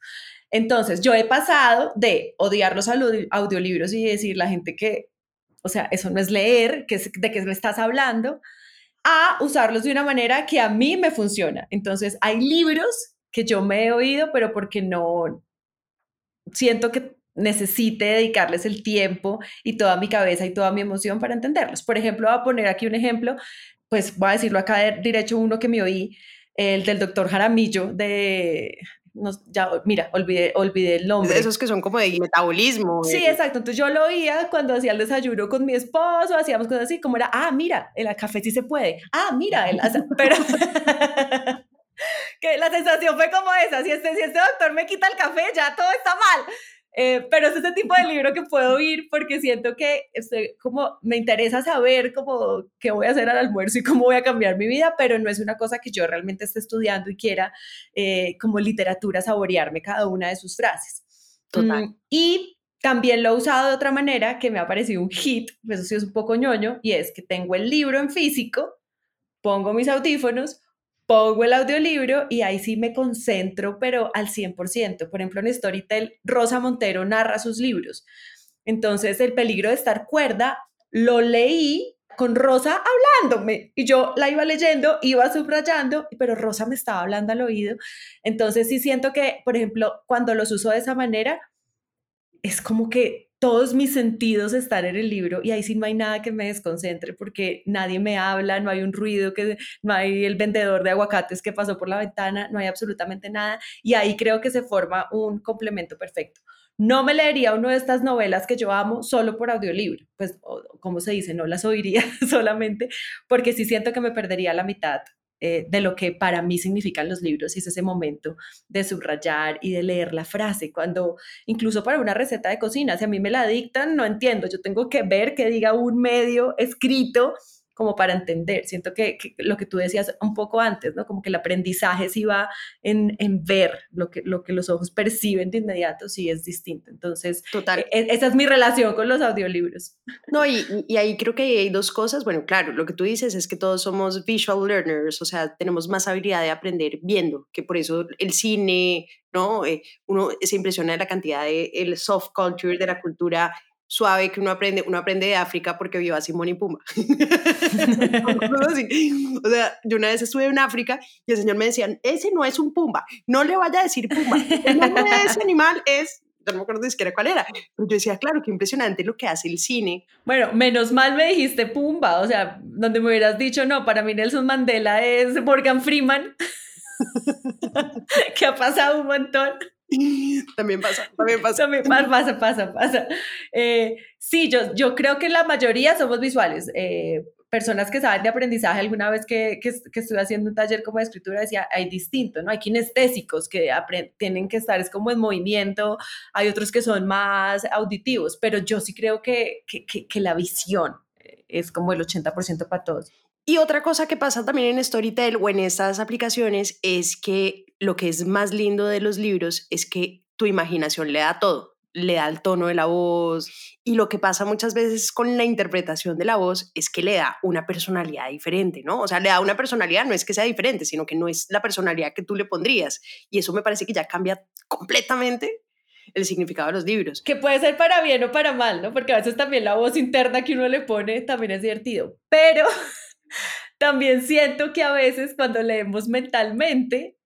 Entonces, yo he pasado de odiar los audi- audiolibros y decir la gente que, o sea, eso no es leer, que es, de qué me estás hablando, a usarlos de una manera que a mí me funciona. Entonces, hay libros que yo me he oído, pero porque no siento que necesite dedicarles el tiempo y toda mi cabeza y toda mi emoción para entenderlos. Por ejemplo, voy a poner aquí un ejemplo, pues voy a decirlo acá de derecho uno que me oí, el del doctor Jaramillo de... No, ya, mira, olvidé, olvidé el nombre. Esos que son como de metabolismo. Sí, exacto. Entonces yo lo oía cuando hacía el desayuno con mi esposo, hacíamos cosas así, como era, ah, mira, el café sí se puede. Ah, mira, el asa-". pero que la sensación fue como esa, si este, si este doctor me quita el café, ya todo está mal. Eh, pero es ese tipo de libro que puedo oír porque siento que estoy como me interesa saber cómo qué voy a hacer al almuerzo y cómo voy a cambiar mi vida, pero no es una cosa que yo realmente esté estudiando y quiera eh, como literatura saborearme cada una de sus frases. Total. Mm, y también lo he usado de otra manera que me ha parecido un hit, eso sí es un poco ñoño, y es que tengo el libro en físico, pongo mis audífonos, pongo el audiolibro y ahí sí me concentro, pero al 100%. Por ejemplo, en Storytel, Rosa Montero narra sus libros. Entonces, el peligro de estar cuerda, lo leí con Rosa hablándome y yo la iba leyendo, iba subrayando, pero Rosa me estaba hablando al oído. Entonces, sí siento que, por ejemplo, cuando los uso de esa manera, es como que todos mis sentidos están en el libro y ahí sí no hay nada que me desconcentre porque nadie me habla, no hay un ruido, que, no hay el vendedor de aguacates que pasó por la ventana, no hay absolutamente nada y ahí creo que se forma un complemento perfecto. No me leería una de estas novelas que yo amo solo por audiolibro, pues como se dice, no las oiría solamente porque sí siento que me perdería la mitad eh, de lo que para mí significan los libros y es ese momento de subrayar y de leer la frase, cuando incluso para una receta de cocina, si a mí me la dictan, no entiendo, yo tengo que ver que diga un medio escrito como para entender. Siento que, lo que tú decías un poco antes, ¿no? Como que el aprendizaje sí va en, en, ver lo que, lo que los ojos perciben de inmediato, sí es distinto. Entonces, Total. E, esa es mi relación con los audiolibros. No, y, y ahí creo que hay dos cosas. Bueno, claro, lo que tú dices es que todos somos visual learners, o sea, tenemos más habilidad de aprender viendo, que por eso el cine, ¿no? Eh, uno se impresiona de la cantidad de el soft culture, de la cultura suave que uno aprende, uno aprende de África porque vio a Simón y Pumba. o sea, yo una vez estuve en África y el señor me decía, ese no es un Pumba, no le vaya a decir Pumba, el nombre de ese animal es no me acuerdo ni siquiera cuál era. Pero yo decía, claro, qué impresionante lo que hace el cine. Bueno, menos mal me dijiste Pumba, o sea, donde me hubieras dicho, no, para mí Nelson Mandela es Morgan Freeman, que ha pasado un montón. También pasa, también pasa. También pasa, pasa, pasa. Eh, sí, yo, yo creo que la mayoría somos visuales. Eh, personas que saben de aprendizaje, alguna vez que, que, estuve haciendo un taller como de escritura, decía, hay distinto, ¿no? Hay kinestésicos que tienen que estar, es como en movimiento, hay otros que son más auditivos, pero yo sí creo que, que, que la visión eh, es como el 80% para todos. Y otra cosa que pasa también en Storytel o en estas aplicaciones es que lo que es más lindo de los libros es que tu imaginación le da todo, le da el tono de la voz y lo que pasa muchas veces con la interpretación de la voz es que le da una personalidad diferente, ¿no? O sea, le da una personalidad, no es que sea diferente, sino que no es la personalidad que tú le pondrías y eso me parece que ya cambia completamente el significado de los libros. Que puede ser para bien o para mal, ¿no? Porque a veces también la voz interna que uno le pone también es divertido, pero también siento que a veces cuando leemos mentalmente,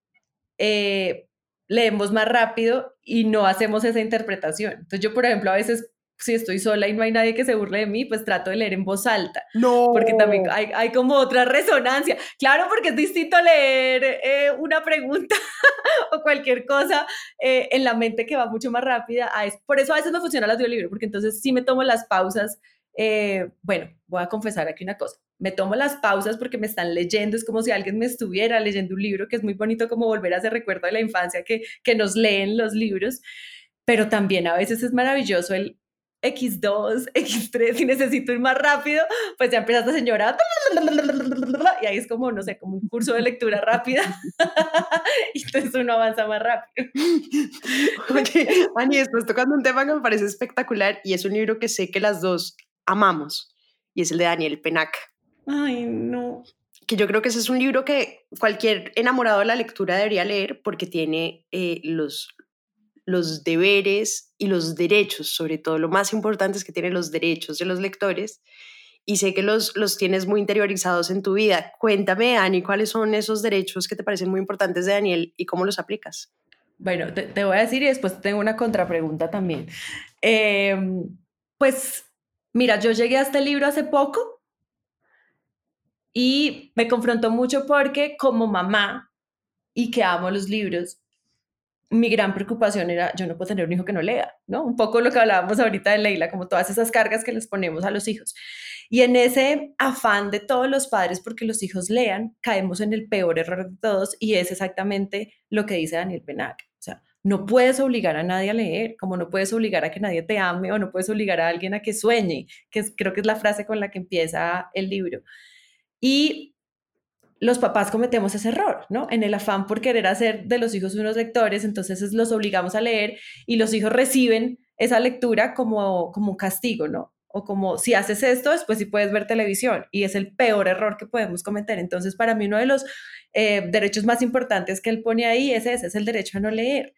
eh, leemos más rápido y no hacemos esa interpretación. Entonces yo, por ejemplo, a veces si estoy sola y no hay nadie que se burle de mí, pues trato de leer en voz alta. No. Porque también hay, hay como otra resonancia. Claro, porque es distinto leer eh, una pregunta o cualquier cosa eh, en la mente que va mucho más rápida. Por eso a veces me funciona el audiolibro, porque entonces sí me tomo las pausas. Bueno, voy a confesar aquí una cosa me tomo las pausas porque me están leyendo, es como si alguien me estuviera leyendo un libro, que es muy bonito como volver a ese recuerdo de la infancia que, que nos leen los libros, pero también a veces es maravilloso el X2, X3, si necesito ir más rápido, pues ya empiezas a señora y ahí es como, no sé, como un curso de lectura rápida y entonces uno avanza más rápido. Oye, Ani, estás tocando un tema que me parece espectacular y es un libro que sé que las dos amamos y es el de Daniel Penac. Ay, no. Que yo creo que ese es un libro que cualquier enamorado de la lectura debería leer porque tiene eh, los, los deberes y los derechos, sobre todo lo más importante es que tiene los derechos de los lectores y sé que los, los tienes muy interiorizados en tu vida. Cuéntame, Ani, cuáles son esos derechos que te parecen muy importantes de Daniel y cómo los aplicas. Bueno, te, voy a decir y después tengo una contrapregunta también. Em, pues mira, yo llegué a este libro hace poco y me confrontó mucho porque como mamá y que amo los libros, mi gran preocupación era, yo no puedo tener un hijo que no lea, ¿no? Un poco lo que hablábamos ahorita de Leila, como todas esas cargas que les ponemos a los hijos. Y en ese afán de todos los padres porque los hijos lean, caemos en el peor error de todos y es exactamente lo que dice Daniel Benac. No puedes obligar a nadie a leer, como no puedes obligar a que nadie te ame o no puedes obligar a alguien a que sueñe, que creo que es la frase con la que empieza el libro. Y los papás cometemos ese error, ¿no? En el afán por querer hacer de los hijos unos lectores, entonces los obligamos a leer y los hijos reciben esa lectura como, como un castigo, ¿no? o como si haces esto, después sí puedes ver televisión y es el peor error que podemos cometer. Entonces, para mí uno de los eh, derechos más importantes que él pone ahí es ese, es el derecho a no leer.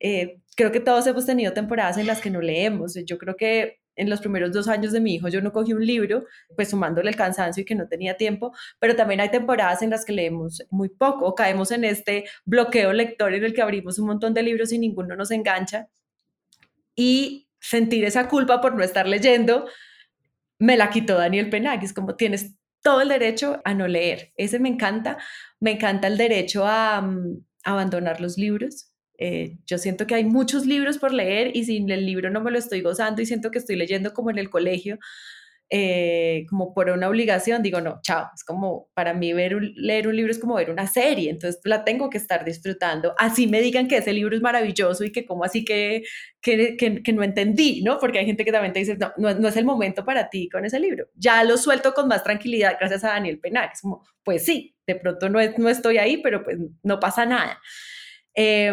Eh, creo que todos hemos tenido temporadas en las que no leemos. Yo creo que en los primeros dos años de mi hijo yo no cogí un libro, pues sumándole el cansancio y que no tenía tiempo, pero también hay temporadas en las que leemos muy poco caemos en este bloqueo lector en el que abrimos un montón de libros y ninguno nos engancha. Y sentir esa culpa por no estar leyendo, me la quitó Daniel Penag. Es como tienes todo el derecho a no leer. Ese me encanta. Me encanta el derecho a mm, abandonar los libros. Eh, yo siento que hay muchos libros por leer y sin el libro no me lo estoy gozando y siento que estoy leyendo como en el colegio, eh, como por una obligación, digo, no, chao, es como para mí ver leer un libro es como ver una serie, entonces la tengo que estar disfrutando. Así me digan que ese libro es maravilloso y que como así que, que, que, no entendí, ¿no? Porque hay gente que también te dice, no, no, es el momento para ti con ese libro. Ya lo suelto con más tranquilidad gracias a Daniel Penal, es como, pues sí, de pronto no, no estoy ahí, pero pues no pasa nada. Eh,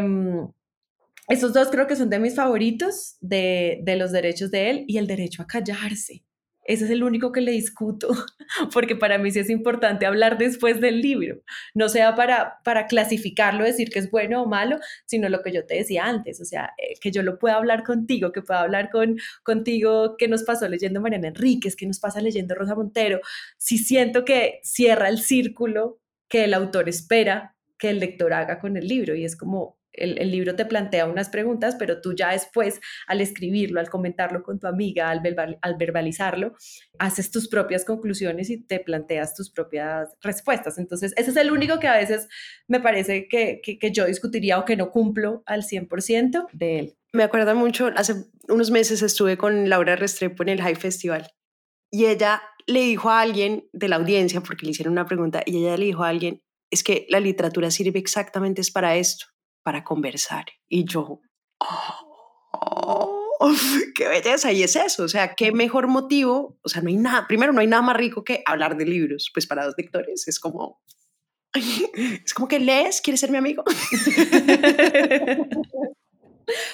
esos dos creo que son de mis favoritos de, los derechos de él y el derecho a callarse. Ese es el único que le discuto, porque para mí sí es importante hablar después del libro, no sea para, para clasificarlo, decir que es bueno o malo, sino lo que yo te decía antes, o sea, eh, que yo lo pueda hablar contigo, que pueda hablar con, contigo, qué nos pasó leyendo Mariana Enríquez, qué nos pasa leyendo Rosa Montero, si siento que cierra el círculo que el autor espera que el lector haga con el libro y es como el, el, libro te plantea unas preguntas, pero tú ya después, al escribirlo, al comentarlo con tu amiga, al, verbal, al, verbalizarlo, haces tus propias conclusiones y te planteas tus propias respuestas. Entonces, ese es el único que a veces me parece que, que, yo discutiría o que no cumplo al 100% de él. Me acuerdo mucho, hace unos meses estuve con Laura Restrepo en el High Festival y ella le dijo a alguien de la audiencia, porque le hicieron una pregunta, y ella le dijo a alguien, es que la literatura sirve exactamente es para esto, para conversar. Y yo, oh, qué belleza, y es eso, o sea, qué mejor motivo, o sea, no hay nada, primero no hay nada más rico que hablar de libros, pues para dos lectores es como, es como que lees, quieres ser mi amigo.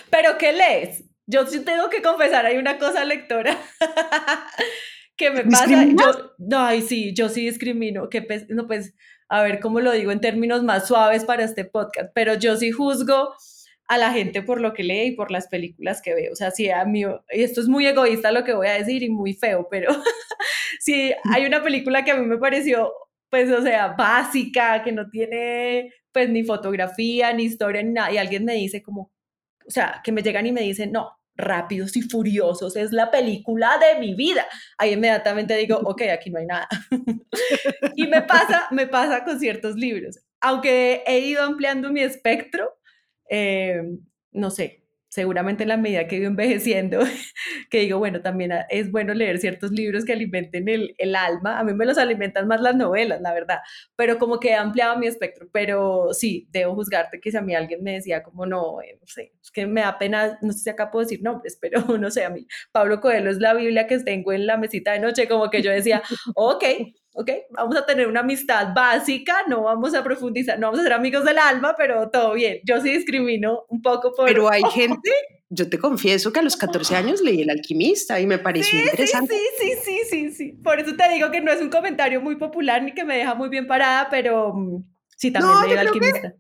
Pero ¿qué lees? Yo sí tengo que confesar, hay una cosa lectora que me pasa. Yo, no, ay, sí, yo sí discrimino. Que no, pues, a ver cómo lo digo en términos más suaves para este podcast, pero yo sí juzgo a la gente por lo que lee y por las películas que veo. O sea, si a mí, y esto es muy egoísta lo que voy a decir y muy feo, pero si hay una película que a mí me pareció, pues, o sea, básica, que no tiene, pues, ni fotografía, ni historia, ni nada, y alguien me dice como, o sea, que me llegan y me dicen, no, Rápidos y Furiosos es la película de mi vida. Ahí inmediatamente digo, ok, aquí no hay nada. y me pasa, me pasa con ciertos libros. Aunque he ido ampliando mi espectro, eh, no sé, seguramente en la medida que he ido envejeciendo, que digo, bueno, también es bueno leer ciertos libros que alimenten el, el, alma. A mí me los alimentan más las novelas, la verdad, pero como que he ampliado mi espectro. Pero sí, debo juzgarte que si a mí alguien me decía como, no, eh, no sé, es que me da pena, no sé si acá puedo decir nombres, pero no sé, a mí, Pablo Coelho es la Biblia que tengo en la mesita de noche, como que yo decía, ok, ¿ok? Vamos a tener una amistad básica, no vamos a profundizar, no vamos a ser amigos del alma, pero todo bien. Yo sí discrimino un poco por... Pero hay gente, yo te confieso que a los 14 años leí El Alquimista y me pareció sí, interesante. Sí, sí, sí, sí, sí, Por eso te digo que no es un comentario muy popular ni que me deja muy bien parada, pero mm, sí, también no, leí El Alquimista.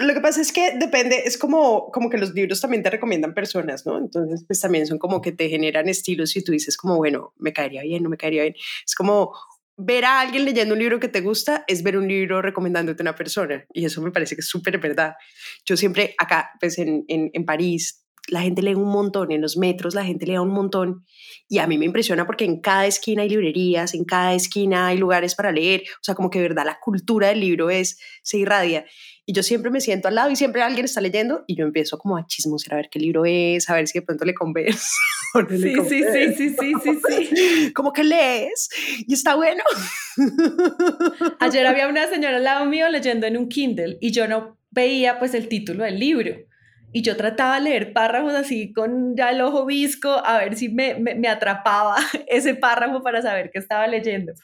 Lo que pasa es que depende, es como, como que los libros también te recomiendan personas, ¿no? Entonces, pues también son como que te generan estilos y tú dices como, bueno, me caería bien, no me caería bien. Es como ver a alguien leyendo un libro que te gusta es ver un libro recomendándote a una persona. Y eso me parece que es súper verdad. Yo siempre acá, pues en, en, en, París, la gente lee un montón, en los metros la gente lee un montón. Y a mí me impresiona porque en cada esquina hay librerías, en cada esquina hay lugares para leer. O sea, como que verdad la cultura del libro es, se irradia. Y yo siempre me siento al lado y siempre alguien está leyendo y yo empiezo como a chismosear a ver qué libro es, a ver si de pronto le converso. No sí, le sí, sí, sí, sí, sí, sí. Como que lees y está bueno. Ayer había una señora al lado mío leyendo en un Kindle y yo no veía pues el título del libro. Y yo trataba de leer párrafos así con ya el ojo visco a ver si me, me, me atrapaba ese párrafo para saber qué estaba leyendo.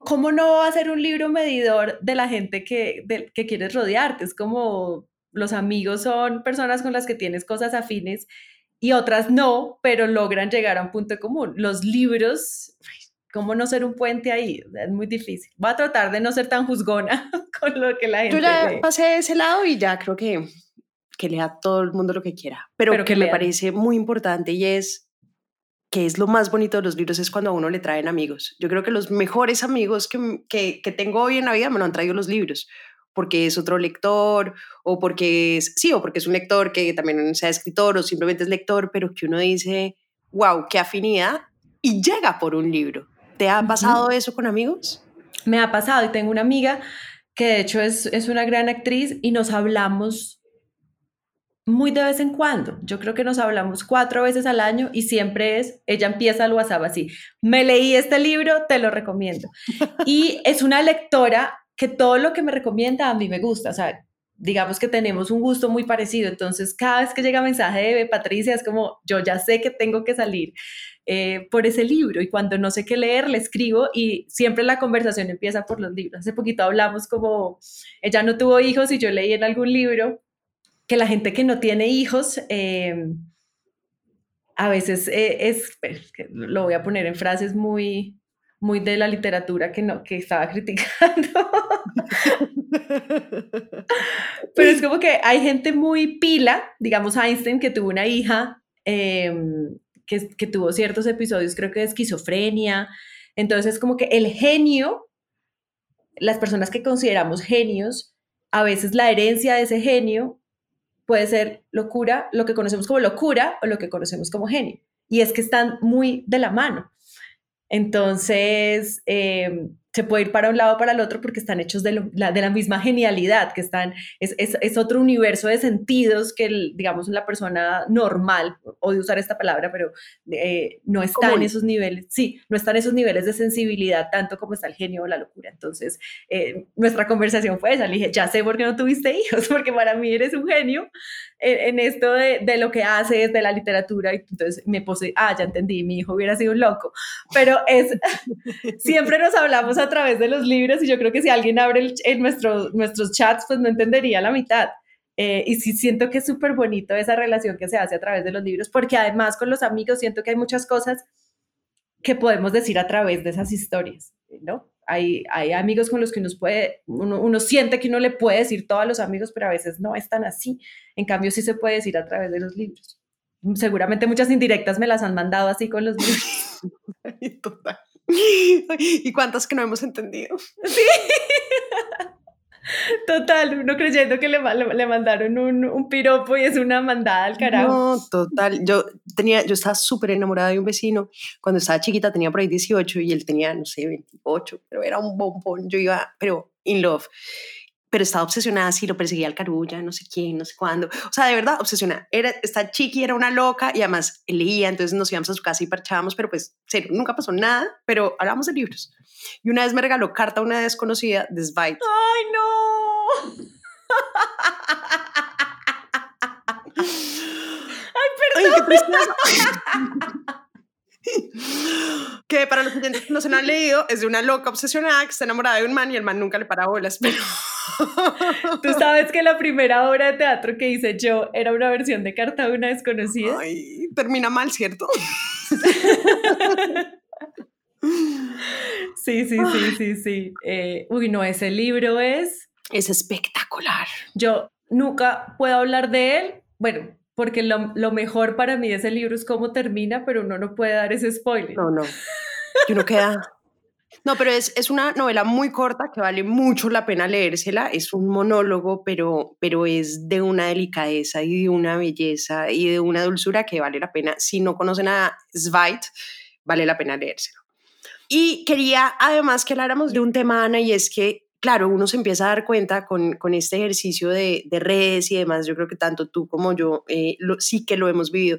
¿Cómo no va a ser un libro medidor de la gente que, de, que quieres rodearte? Es como los amigos son personas con las que tienes cosas afines y otras no, pero logran llegar a un punto común. Los libros, ¿cómo no ser un puente ahí? Es muy difícil. Voy a tratar de no ser tan juzgona con lo que la gente Yo ya lee. pasé ese lado y ya creo que, que lea todo el mundo lo que quiera, pero, Pero que, que me parece muy importante y es que es lo más bonito de los libros es cuando a uno le traen amigos. Yo creo que los mejores amigos que, que, que tengo hoy en la vida me lo han traído los libros, porque es otro lector o porque es, sí, o porque es un lector que también sea escritor o simplemente es lector, pero que uno dice, wow, qué afinidad y llega por un libro. ¿Te ha pasado eso con amigos? Me ha pasado y tengo una amiga que de hecho es, es una gran actriz y nos hablamos muy de vez en cuando. Yo creo que nos hablamos cuatro veces al año y siempre es, ella empieza el WhatsApp así, me leí este libro, te lo recomiendo. Y es una lectora que todo lo que me recomienda a mí me gusta, o sea, digamos que tenemos un gusto muy parecido, entonces cada vez que llega mensaje de Patricia es como, yo ya sé que tengo que salir eh, por ese libro y cuando no sé qué leer le escribo y siempre la conversación empieza por los libros. Hace poquito hablamos como ella no tuvo hijos y yo leí en algún libro que la gente que no tiene hijos eh, a veces eh, es, es que lo voy a poner en frases muy muy de la literatura que no que estaba criticando. Pero es como que hay gente muy pila digamos Einstein que tuvo una hija eh, que, que tuvo ciertos episodios creo que de esquizofrenia. Entonces como que el genio las personas que consideramos genios a veces la herencia de ese genio puede ser locura, lo que conocemos como locura o lo que conocemos como genio. Y es que están muy de la mano. Entonces, eh, se puede ir para un lado o para el otro porque están hechos de, lo, la, de la misma genialidad, que están, es, es, es, otro universo de sentidos que, el, digamos, la persona normal, odio usar esta palabra, pero eh, no está en esos niveles, sí, no está en esos niveles de sensibilidad tanto como está el genio o la locura. Entonces, eh, nuestra conversación fue esa, le dije, ya sé por qué no tuviste hijos, porque para mí eres un genio en, en esto de, de, lo que haces, de la literatura, y entonces me puse, ah, ya entendí, mi hijo hubiera sido un loco, pero es, siempre nos hablamos a través de los libros y yo creo que si alguien abre el, en nuestro, nuestros chats, pues no entendería la mitad. Eh, y sí siento que es súper bonito esa relación que se hace a través de los libros, porque además con los amigos siento que hay muchas cosas que podemos decir a través de esas historias, ¿no? Hay, hay amigos con los que uno, puede, uno, uno siente que uno le puede decir todo a los amigos, pero a veces no es tan así. En cambio, sí se puede decir a través de los libros. Seguramente muchas indirectas me las han mandado así con los libros. Total. ¿Y cuántas que no hemos entendido? Sí. Total, uno creyendo que le, le mandaron un, un, piropo y es una mandada al carajo. No, total. Yo, tenía, yo estaba súper enamorada de un vecino. Cuando estaba chiquita tenía por ahí 18 y él tenía, no sé, 28, pero era un bombón. Yo iba, pero in love. Pero estaba obsesionada, así lo perseguía al carulla, no sé quién, no sé cuándo. O sea, de verdad, obsesionada. Era, esta chiqui era una loca y además leía, entonces nos íbamos a su casa y parchábamos, pero pues, serio, nunca pasó nada, pero hablábamos de libros. Y una vez me regaló carta a una desconocida de Svite. ¡Ay, no! ¡Ay, perdón! Ay, que para los que no se lo han leído es de una loca obsesionada que está enamorada de un man y el man nunca le para bolas, pero... Tú sabes que la primera obra de teatro que hice yo era una versión de Carta de una desconocida. Ay, termina mal, ¿cierto? Sí, sí, sí, sí, sí. Eh, uy, no, ese libro es... Es espectacular. Yo nunca puedo hablar de él, bueno, porque lo, lo, mejor para mí de ese libro es cómo termina, pero uno no puede dar ese spoiler. No, no. Y uno queda... No, pero es, es una novela muy corta que vale mucho la pena leérsela. Es un monólogo, pero, pero es de una delicadeza y de una belleza y de una dulzura que vale la pena. Si no conocen a Svite, vale la pena leérselo. Y quería además que habláramos de un tema, Ana, y es que claro, uno se empieza a dar cuenta con, con este ejercicio de, de, redes y demás, yo creo que tanto tú como yo eh, lo, sí que lo hemos vivido.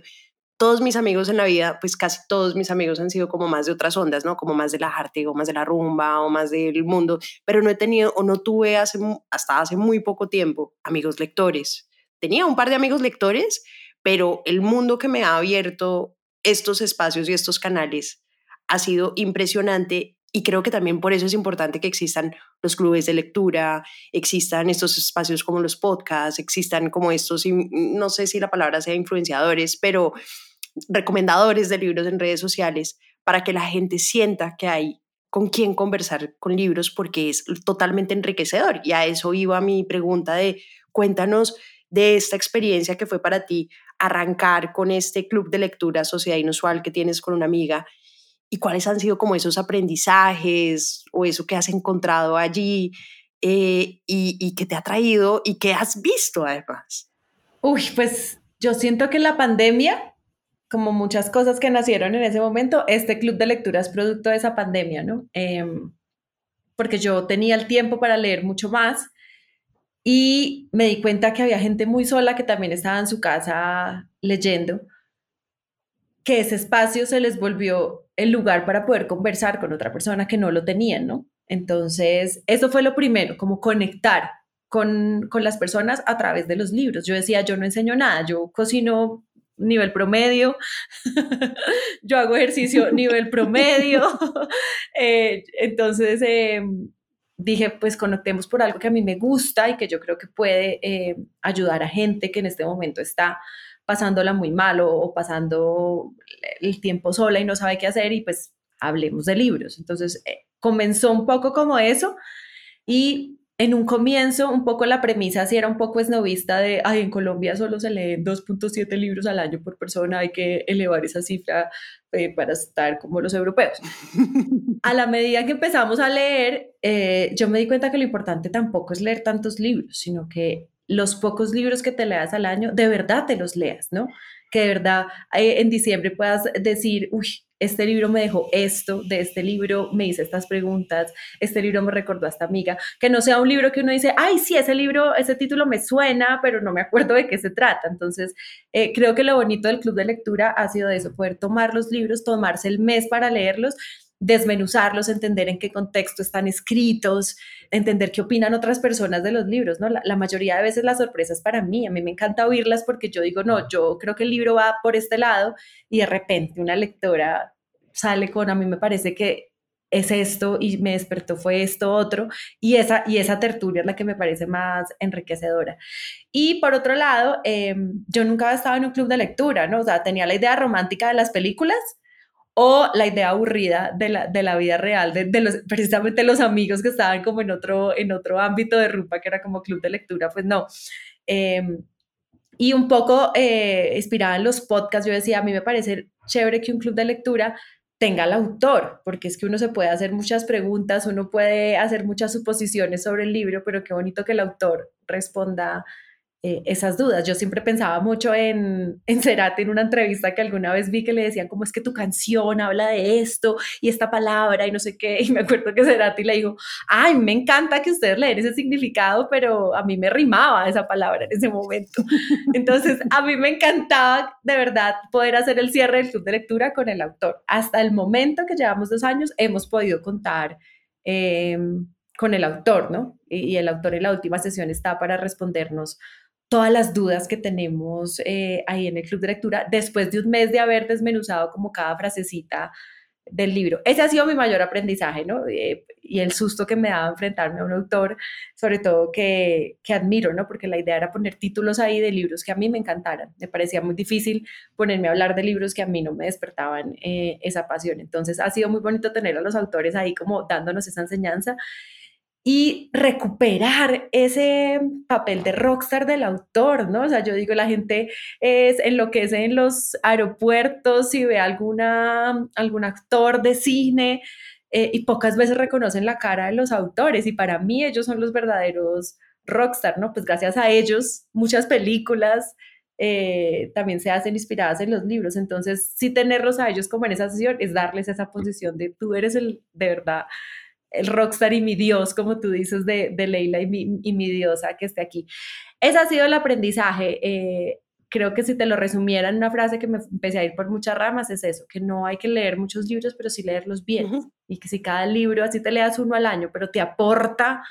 Todos mis amigos en la vida, pues casi todos mis amigos han sido como más de otras ondas, ¿no? Como más de la arte o más de la rumba o más del mundo, pero no he tenido o no tuve hasta hace muy poco tiempo amigos lectores. Tenía un par de amigos lectores, pero el mundo que me ha abierto estos espacios y estos canales ha sido impresionante Y creo que también por eso es importante que existan los clubes de lectura, existan estos espacios como los podcasts, existan como estos, no sé si la palabra sea influenciadores, pero recomendadores de libros en redes sociales para que la gente sienta que hay con quién conversar con libros porque es totalmente enriquecedor. Y a eso iba mi pregunta de cuéntanos de esta experiencia que fue para ti arrancar con este club de lectura Sociedad Inusual que tienes con una amiga y cuáles han sido como esos aprendizajes o eso que has encontrado allí eh, y, y que te ha traído y que has visto además. Uy, pues yo siento que la pandemia, como muchas cosas que nacieron en ese momento, este club de lectura es producto de esa pandemia, ¿no? Em, porque yo tenía el tiempo para leer mucho más y me di cuenta que había gente muy sola que también estaba en su casa leyendo, que ese espacio se les volvió el lugar para poder conversar con otra persona que no lo tenían, ¿no? Entonces, eso fue lo primero, como conectar con, con las personas a través de los libros. Yo decía, yo no enseño nada, yo cocino nivel promedio, yo hago ejercicio nivel promedio. Eh, entonces, em, dije, pues conectemos por algo que a mí me gusta y que yo creo que puede eh, ayudar a gente que en este momento está pasándola muy mal o, pasando el tiempo sola y no sabe qué hacer y pues hablemos de libros. Entonces eh, comenzó un poco como eso y en un comienzo un poco la premisa sí era un poco esnovista de, ay, en Colombia solo se leen 2.7 libros al año por persona, hay que elevar esa cifra eh, para estar como los europeos. a la medida que empezamos a leer, eh, yo me di cuenta que lo importante tampoco es leer tantos libros, sino que los pocos libros que te leas al año, de verdad te los leas, ¿no? Que de verdad eh, en diciembre puedas decir, uy, este libro me dejó esto, de este libro me hice estas preguntas, este libro me recordó a esta amiga, que no sea un libro que uno dice, ay, sí, ese libro, ese título me suena, pero no me acuerdo de qué se trata. Entonces, eh, creo que lo bonito del club de lectura ha sido eso, poder tomar los libros, tomarse el mes para leerlos desmenuzarlos, entender en qué contexto están escritos, entender qué opinan otras personas de los libros, ¿no? La, mayoría de veces las sorpresas para mí, a mí me encanta oírlas porque yo digo, no, yo creo que el libro va por este lado y de repente una lectora sale con, a mí me parece que es esto y me despertó fue esto otro y esa, y esa tertulia es la que me parece más enriquecedora. Y por otro lado, em, yo nunca había estado en un club de lectura, ¿no? O sea, tenía la idea romántica de las películas, o la idea aburrida de la, de la vida real, de, los, precisamente los amigos que estaban como en otro, en otro ámbito de rumba, que era como club de lectura, pues no. Em, y un poco eh, inspirada en los podcasts, yo decía, a mí me parece chévere que un club de lectura tenga el autor, porque es que uno se puede hacer muchas preguntas, uno puede hacer muchas suposiciones sobre el libro, pero qué bonito que el autor responda eh, esas dudas. Yo siempre pensaba mucho en, en Cerati, en una entrevista que alguna vez vi que le decían, ¿cómo es que tu canción habla de esto y esta palabra y no sé qué? Y me acuerdo que Cerati le dijo, ay, me encanta que ustedes leen ese significado, pero a mí me rimaba esa palabra en ese momento. Entonces, a mí me encantaba de verdad poder hacer el cierre del club de lectura con el autor. Hasta el momento que llevamos dos años, hemos podido contar. Em, con el autor, ¿no? y el autor en la última sesión está para respondernos todas las dudas que tenemos eh, ahí en el club de lectura después de un mes de haber desmenuzado como cada frasecita del libro. Ese ha sido mi mayor aprendizaje, ¿no? Eh, y el susto que me daba enfrentarme a un autor, sobre todo que, que, admiro, ¿no? Porque la idea era poner títulos ahí de libros que a mí me encantaran. Me parecía muy difícil ponerme a hablar de libros que a mí no me despertaban eh, esa pasión. Entonces ha sido muy bonito tener a los autores ahí como dándonos esa enseñanza y recuperar ese papel de rockstar del autor, ¿no? O sea, yo digo, la gente es enloquece en los aeropuertos y ve alguna, algún actor de cine eh, y pocas veces reconocen la cara de los autores y para mí ellos son los verdaderos rockstar, ¿no? Pues gracias a ellos muchas películas eh, también se hacen inspiradas en los libros, entonces sí tenerlos a ellos como en esa sesión es darles esa posición de tú eres el de verdad el rockstar y mi Dios, como tú dices, de, de Leila y mi, y mi, diosa que esté aquí. Ese ha sido el aprendizaje. Eh, creo que si te lo resumiera en una frase que me empecé a ir por muchas ramas, es eso, que no hay que leer muchos libros, pero sí leerlos bien. Y que si cada libro, así te leas uno al año, pero te aporta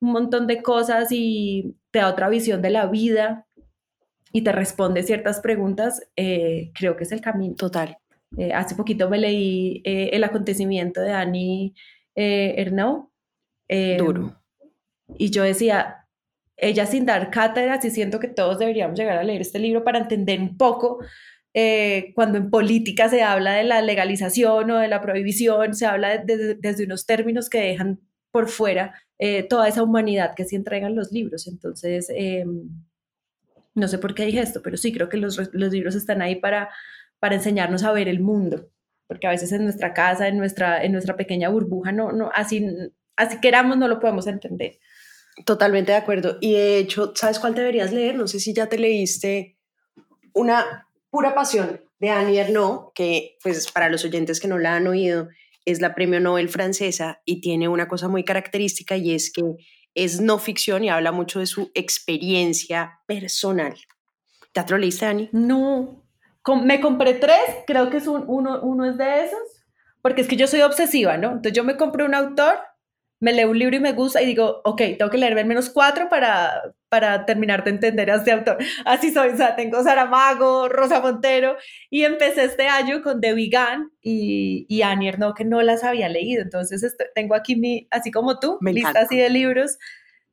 un montón de cosas y te da otra visión de la vida y te responde ciertas preguntas, eh, creo que es el camino. Total. Eh, hace poquito me leí el acontecimiento de Annie eh, Ernau. Em, Duro. Y yo decía, ella sin dar cátedras, y siento que todos deberíamos llegar a leer este libro para entender un poco eh, cuando en política se habla de la legalización o de la prohibición, se habla desde unos términos que dejan por fuera eh, toda esa humanidad que sí entregan los libros. Entonces, em, no sé por qué dije esto, pero sí creo que los, los, libros están ahí para, para enseñarnos a ver el mundo, porque a veces en nuestra casa, en nuestra, en nuestra pequeña burbuja, no, no, así, así queramos, no lo podemos entender. Totalmente de acuerdo. Y de hecho, ¿sabes cuál deberías leer? No sé si ya te leíste una Pura Pasión de Annie Ernaux, que pues para los oyentes que no la han oído, es la premio Nobel francesa y tiene una cosa muy característica y es que es no ficción y habla mucho de su experiencia personal. ¿Ya te lo leíste, Annie? No, me compré tres, creo que es uno, uno es de esos, porque es que yo soy obsesiva, ¿no? Entonces yo me compré un autor me leo un libro y me gusta y digo, ok, tengo que leerme al menos cuatro para, para terminar de entender a este autor. Así soy, o sea, tengo Saramago, Rosa Montero y empecé este año con The Vegan y, y Annie no que no las había leído. Entonces este, tengo aquí mi, así como tú, mi lista así de libros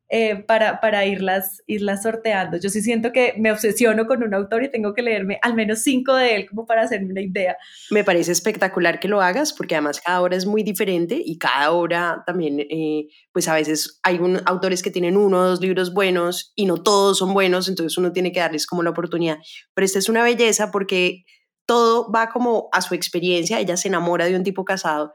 eh, para, para irlas, irlas sorteando. Yo sí siento que me obsesiono con un autor y tengo que leerme al menos cinco de él como para hacerme una idea. Me parece espectacular que lo hagas porque además cada obra es muy diferente y cada obra también, eh, pues a veces hay un, autores que tienen uno o dos libros buenos y no todos son buenos, entonces uno tiene que darles como la oportunidad. Pero esta es una belleza porque todo va como a su experiencia, ella se enamora de un tipo casado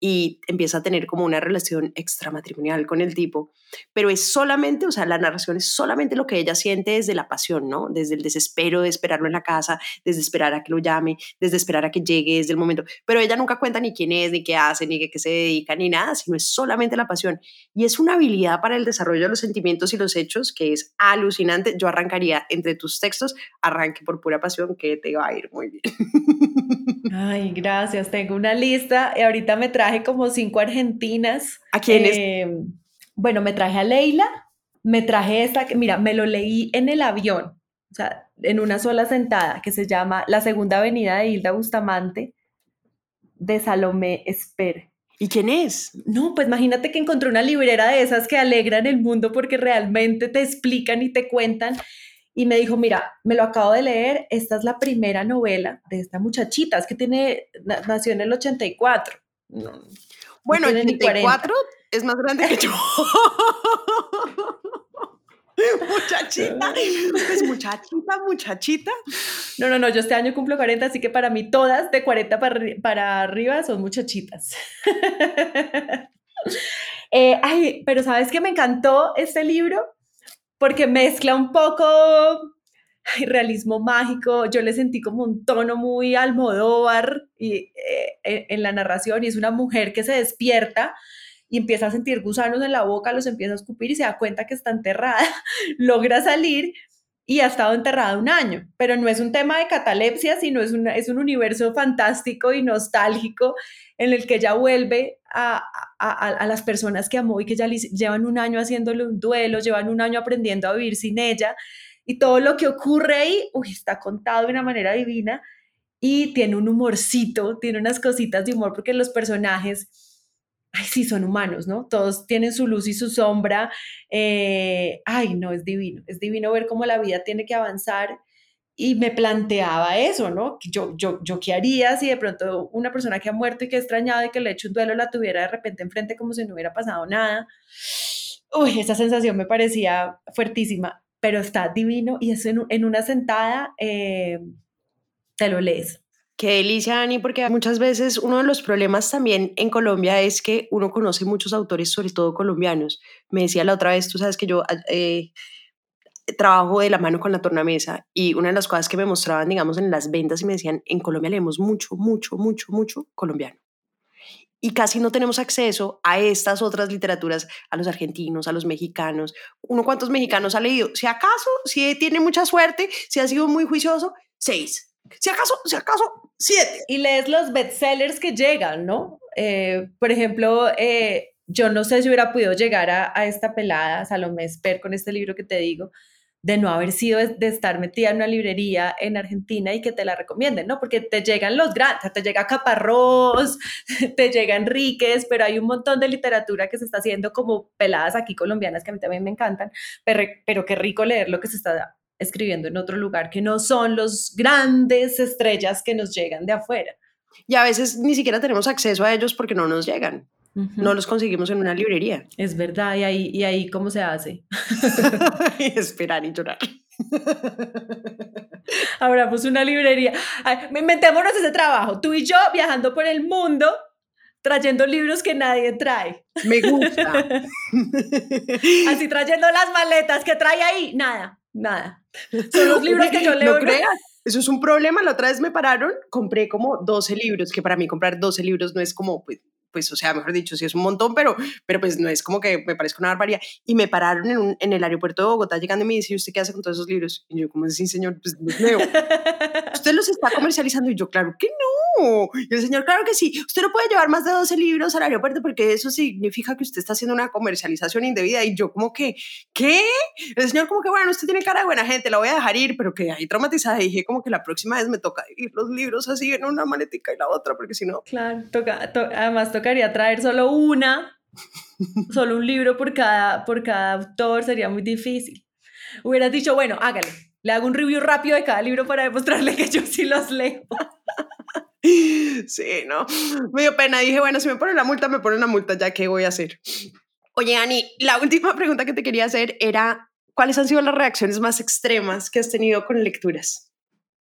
y empieza a tener como una relación extramatrimonial con el tipo, pero es solamente, o sea, la narración es solamente lo que ella siente desde la pasión, ¿no? Desde el desespero de esperarlo en la casa, desde esperar a que lo llame, desde esperar a que llegue, desde el momento, pero ella nunca cuenta ni quién es, ni qué hace, ni qué se dedica, ni nada, sino es solamente la pasión. Y es una habilidad para el desarrollo de los sentimientos y los hechos que es alucinante. Yo arrancaría entre tus textos, arranque por pura pasión, que te va a ir muy bien. Ay, gracias. Tengo una lista y ahorita me traje como cinco argentinas. ¿A quiénes? Eh, bueno, me traje a Leila, me traje esta, que mira, me lo leí en el avión, o sea, en una sola sentada, que se llama La Segunda Avenida de Hilda Bustamante, de Salomé Esper. ¿Y quién es? No, pues imagínate que encontré una librera de esas que alegran el mundo porque realmente te explican y te cuentan y me dijo, mira, me lo acabo de leer, esta es la primera novela de esta muchachita, es que tiene, nació en el 84. Bueno, el 84 es más grande que yo. muchachita, pues muchachita, muchachita. No, no, no, yo este año cumplo 40, así que para mí todas de 40 para, para arriba son muchachitas. Eh, ay, pero ¿sabes qué me encantó este libro? porque mezcla un poco realismo mágico, yo le sentí como un tono muy almodóvar y, eh, en la narración y es una mujer que se despierta y empieza a sentir gusanos en la boca, los empieza a escupir y se da cuenta que está enterrada, logra salir y ha estado enterrada un año, pero no es un tema de catalepsia, sino es, una, es un universo fantástico y nostálgico en el que ella vuelve a, a, las personas que amó y que ya llevan un año haciéndole un duelo, llevan un año aprendiendo a vivir sin ella y todo lo que ocurre ahí, uy, está contado de una manera divina y tiene un humorcito, tiene unas cositas de humor porque los personajes ay, sí, son humanos, ¿no? Todos tienen su luz y su sombra. Eh, ay, no, es divino, es divino ver cómo la vida tiene que avanzar. Y me planteaba eso, ¿no? Yo, yo, yo qué haría si de pronto una persona que ha muerto y que ha extrañado y que le ha hecho un duelo la tuviera de repente enfrente como si no hubiera pasado nada. Uy, esa sensación me parecía fuertísima, pero está divino y eso en, una sentada eh, te lo lees. Qué delicia, Ani, porque muchas veces uno de los problemas también en Colombia es que uno conoce muchos autores, sobre todo colombianos. Me decía la otra vez, tú sabes que yo eh, trabajo de la mano con la tornamesa y una de las cosas que me mostraban, digamos, en las ventas y me decían, en Colombia leemos mucho, mucho, mucho, mucho colombiano. Y casi no tenemos acceso a estas otras literaturas, a los argentinos, a los mexicanos. ¿Uno cuántos mexicanos ha leído? Si acaso, si tiene mucha suerte, si ha sido muy juicioso, seis si acaso, si acaso, siete. Y lees los bestsellers que llegan, ¿no? Eh, por ejemplo, eh, yo no sé si hubiera podido llegar a, esta pelada, Salomé Esper, con este libro que te digo, de no haber sido de, estar metida en una librería en Argentina y que te la recomienden, ¿no? Porque te llegan los grandes, te llega Caparrós, te llega Enríquez, pero hay un montón de literatura que se está haciendo como peladas aquí colombianas que a mí también me encantan, pero, pero qué rico leer lo que se está escribiendo en otro lugar, que no son los grandes estrellas que nos llegan de afuera. Y a veces ni siquiera tenemos acceso a ellos porque no nos llegan. No los conseguimos en una librería. Es verdad, y ahí, y ahí ¿cómo se hace? esperar y llorar. Abramos una librería. Inventémonos ese trabajo. Tú y yo viajando por el mundo trayendo libros que nadie trae. Me gusta. Así trayendo las maletas que trae ahí. Nada, nada. Son los libros que yo leo. No creas. Eso es un problema. La otra vez me pararon, compré como 12 libros, que para mí comprar 12 libros no es como, pues, pues, o sea, mejor dicho, sí es un montón, pero, pero pues no es como que me parezca una barbaridad. Y me pararon en, un, en el aeropuerto de Bogotá llegando y me dice, ¿usted qué hace con todos esos libros? Y yo, como sí, señor, pues los leo. ¿Usted los está comercializando? Y yo, claro que no. Y el señor, claro que sí. Usted no puede llevar más de 12 libros al aeropuerto porque eso significa que usted está haciendo una comercialización indebida. Y yo, como que, ¿qué? El señor, como que, bueno, usted tiene cara de buena gente, la voy a dejar ir, pero que ahí traumatizada. Dije, como que la próxima vez me toca ir los libros así en una maletica y la otra, porque si no. Claro, toca, además toca tocaría traer solo una, solo un libro por cada, por cada autor, sería muy difícil. Hubieras dicho, bueno, hágale, le hago un review rápido de cada libro para demostrarle que yo sí los leo. Sí, no, me dio pena. Dije, bueno, si me ponen la multa, me ponen la multa, ya qué voy a hacer. Oye, Ani, la última pregunta que te quería hacer era, ¿cuáles han sido las reacciones más extremas que has tenido con lecturas?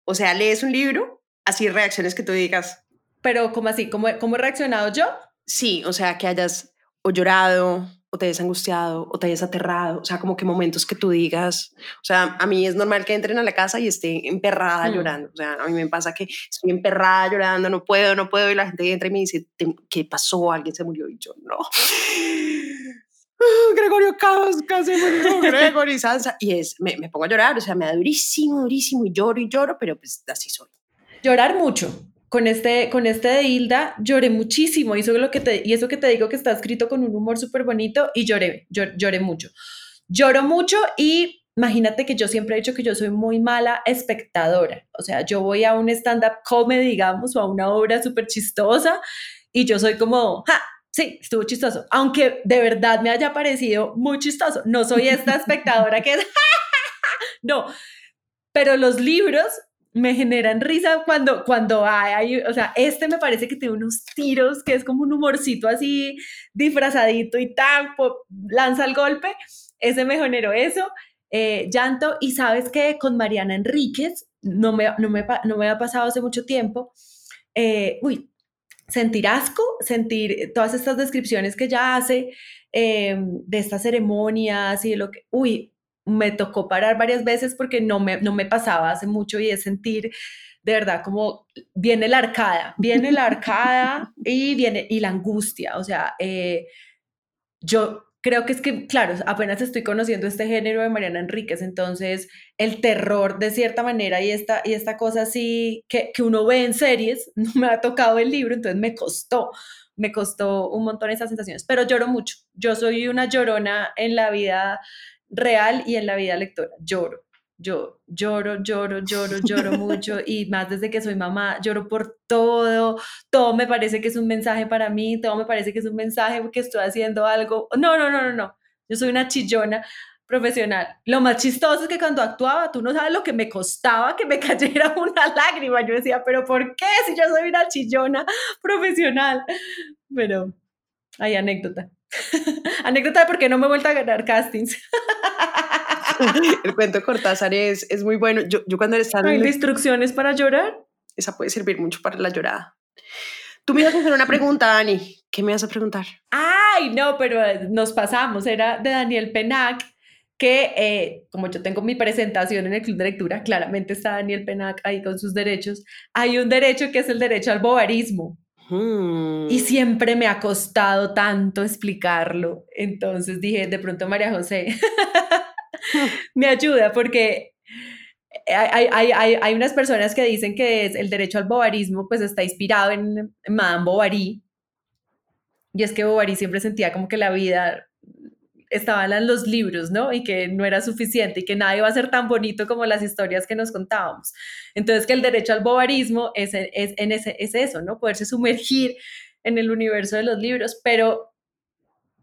O sea, lees un libro, así reacciones que tú digas, pero ¿cómo así? ¿Cómo, cómo he reaccionado yo? Sí, o sea, que hayas o llorado, o te hayas angustiado, o te hayas aterrado, o sea, como que momentos que tú digas, o sea, a mí es normal que entren a la casa y esté emperrada mm. llorando, o sea, a mí me pasa que estoy emperrada llorando, no puedo, no puedo, y la gente entra y me dice, ¿qué pasó? ¿Alguien se murió? Y yo, no. Gregorio Caos, casi murió Gregorio Sansa. Y es, me, me pongo a llorar, o sea, me da durísimo, durísimo, y lloro y lloro, pero pues así soy. Llorar mucho, con este, con este de Hilda lloré muchísimo y eso, lo que te, y eso que te digo que está escrito con un humor súper bonito y lloré, lloré mucho. Lloro mucho y imagínate que yo siempre he dicho que yo soy muy mala espectadora. O sea, yo voy a un stand-up comedy, digamos, o a una obra súper chistosa y yo soy como, ¡ja! Sí, estuvo chistoso. Aunque de verdad me haya parecido muy chistoso. No soy esta espectadora que es, no. Pero los libros me generan risa cuando, cuando hay, o sea, este me parece que tiene unos tiros, que es como un humorcito así disfrazadito y tan, lanza el golpe, ese me generó eso, eh, llanto, y sabes que con Mariana Enríquez, no me, no me, no me ha pasado hace mucho tiempo, eh, uy, sentir asco, sentir todas estas descripciones que ella hace eh, de estas ceremonias y de lo que, uy, me tocó parar varias veces porque no me, no me pasaba hace mucho y es sentir de verdad como viene la arcada, viene la arcada y viene y la angustia, o sea, eh, yo creo que es que, claro, apenas estoy conociendo este género de Mariana Enríquez, entonces el terror de cierta manera y esta, y esta cosa así que, que uno ve en series, no me ha tocado el libro, entonces me costó, me costó un montón esas sensaciones, pero lloro mucho, yo soy una llorona en la vida real y en la vida lectora. Lloro, yo lloro, lloro, lloro, lloro mucho y más desde que soy mamá, lloro por todo, todo me parece que es un mensaje para mí, todo me parece que es un mensaje porque estoy haciendo algo. No, no, no, no, no. Yo soy una chillona profesional. Lo más chistoso es que cuando actuaba, tú no sabes lo que me costaba que me cayera una lágrima. Yo decía, pero ¿por qué si yo soy una chillona profesional? Pero hay anécdota. Anécdota de por qué no me he vuelto a ganar castings. el cuento Cortázar es, es muy bueno. Yo, yo cuando estaba... ¿Hay instrucciones para llorar? Esa puede servir mucho para la llorada. Tú me ibas a hacer una pregunta, Dani. ¿Qué me vas a preguntar? Ay, no, pero eh, nos pasamos. Era de Daniel Penac, que eh, como yo tengo mi presentación en el club de lectura, claramente está Daniel Penac ahí con sus derechos. Hay un derecho que es el derecho al bobarismo. Y siempre me ha costado tanto explicarlo. Entonces dije, de pronto María José me ayuda porque hay, hay, hay, hay, unas personas que dicen que es el derecho al bobarismo pues está inspirado en, Madame Bovary. Y es que Bovary siempre sentía como que la vida estaban los libros, ¿no? Y que no era suficiente y que nada iba a ser tan bonito como las historias que nos contábamos. Entonces, que el derecho al bobarismo es, es, en ese, es eso, ¿no? Poderse sumergir en el universo de los libros, pero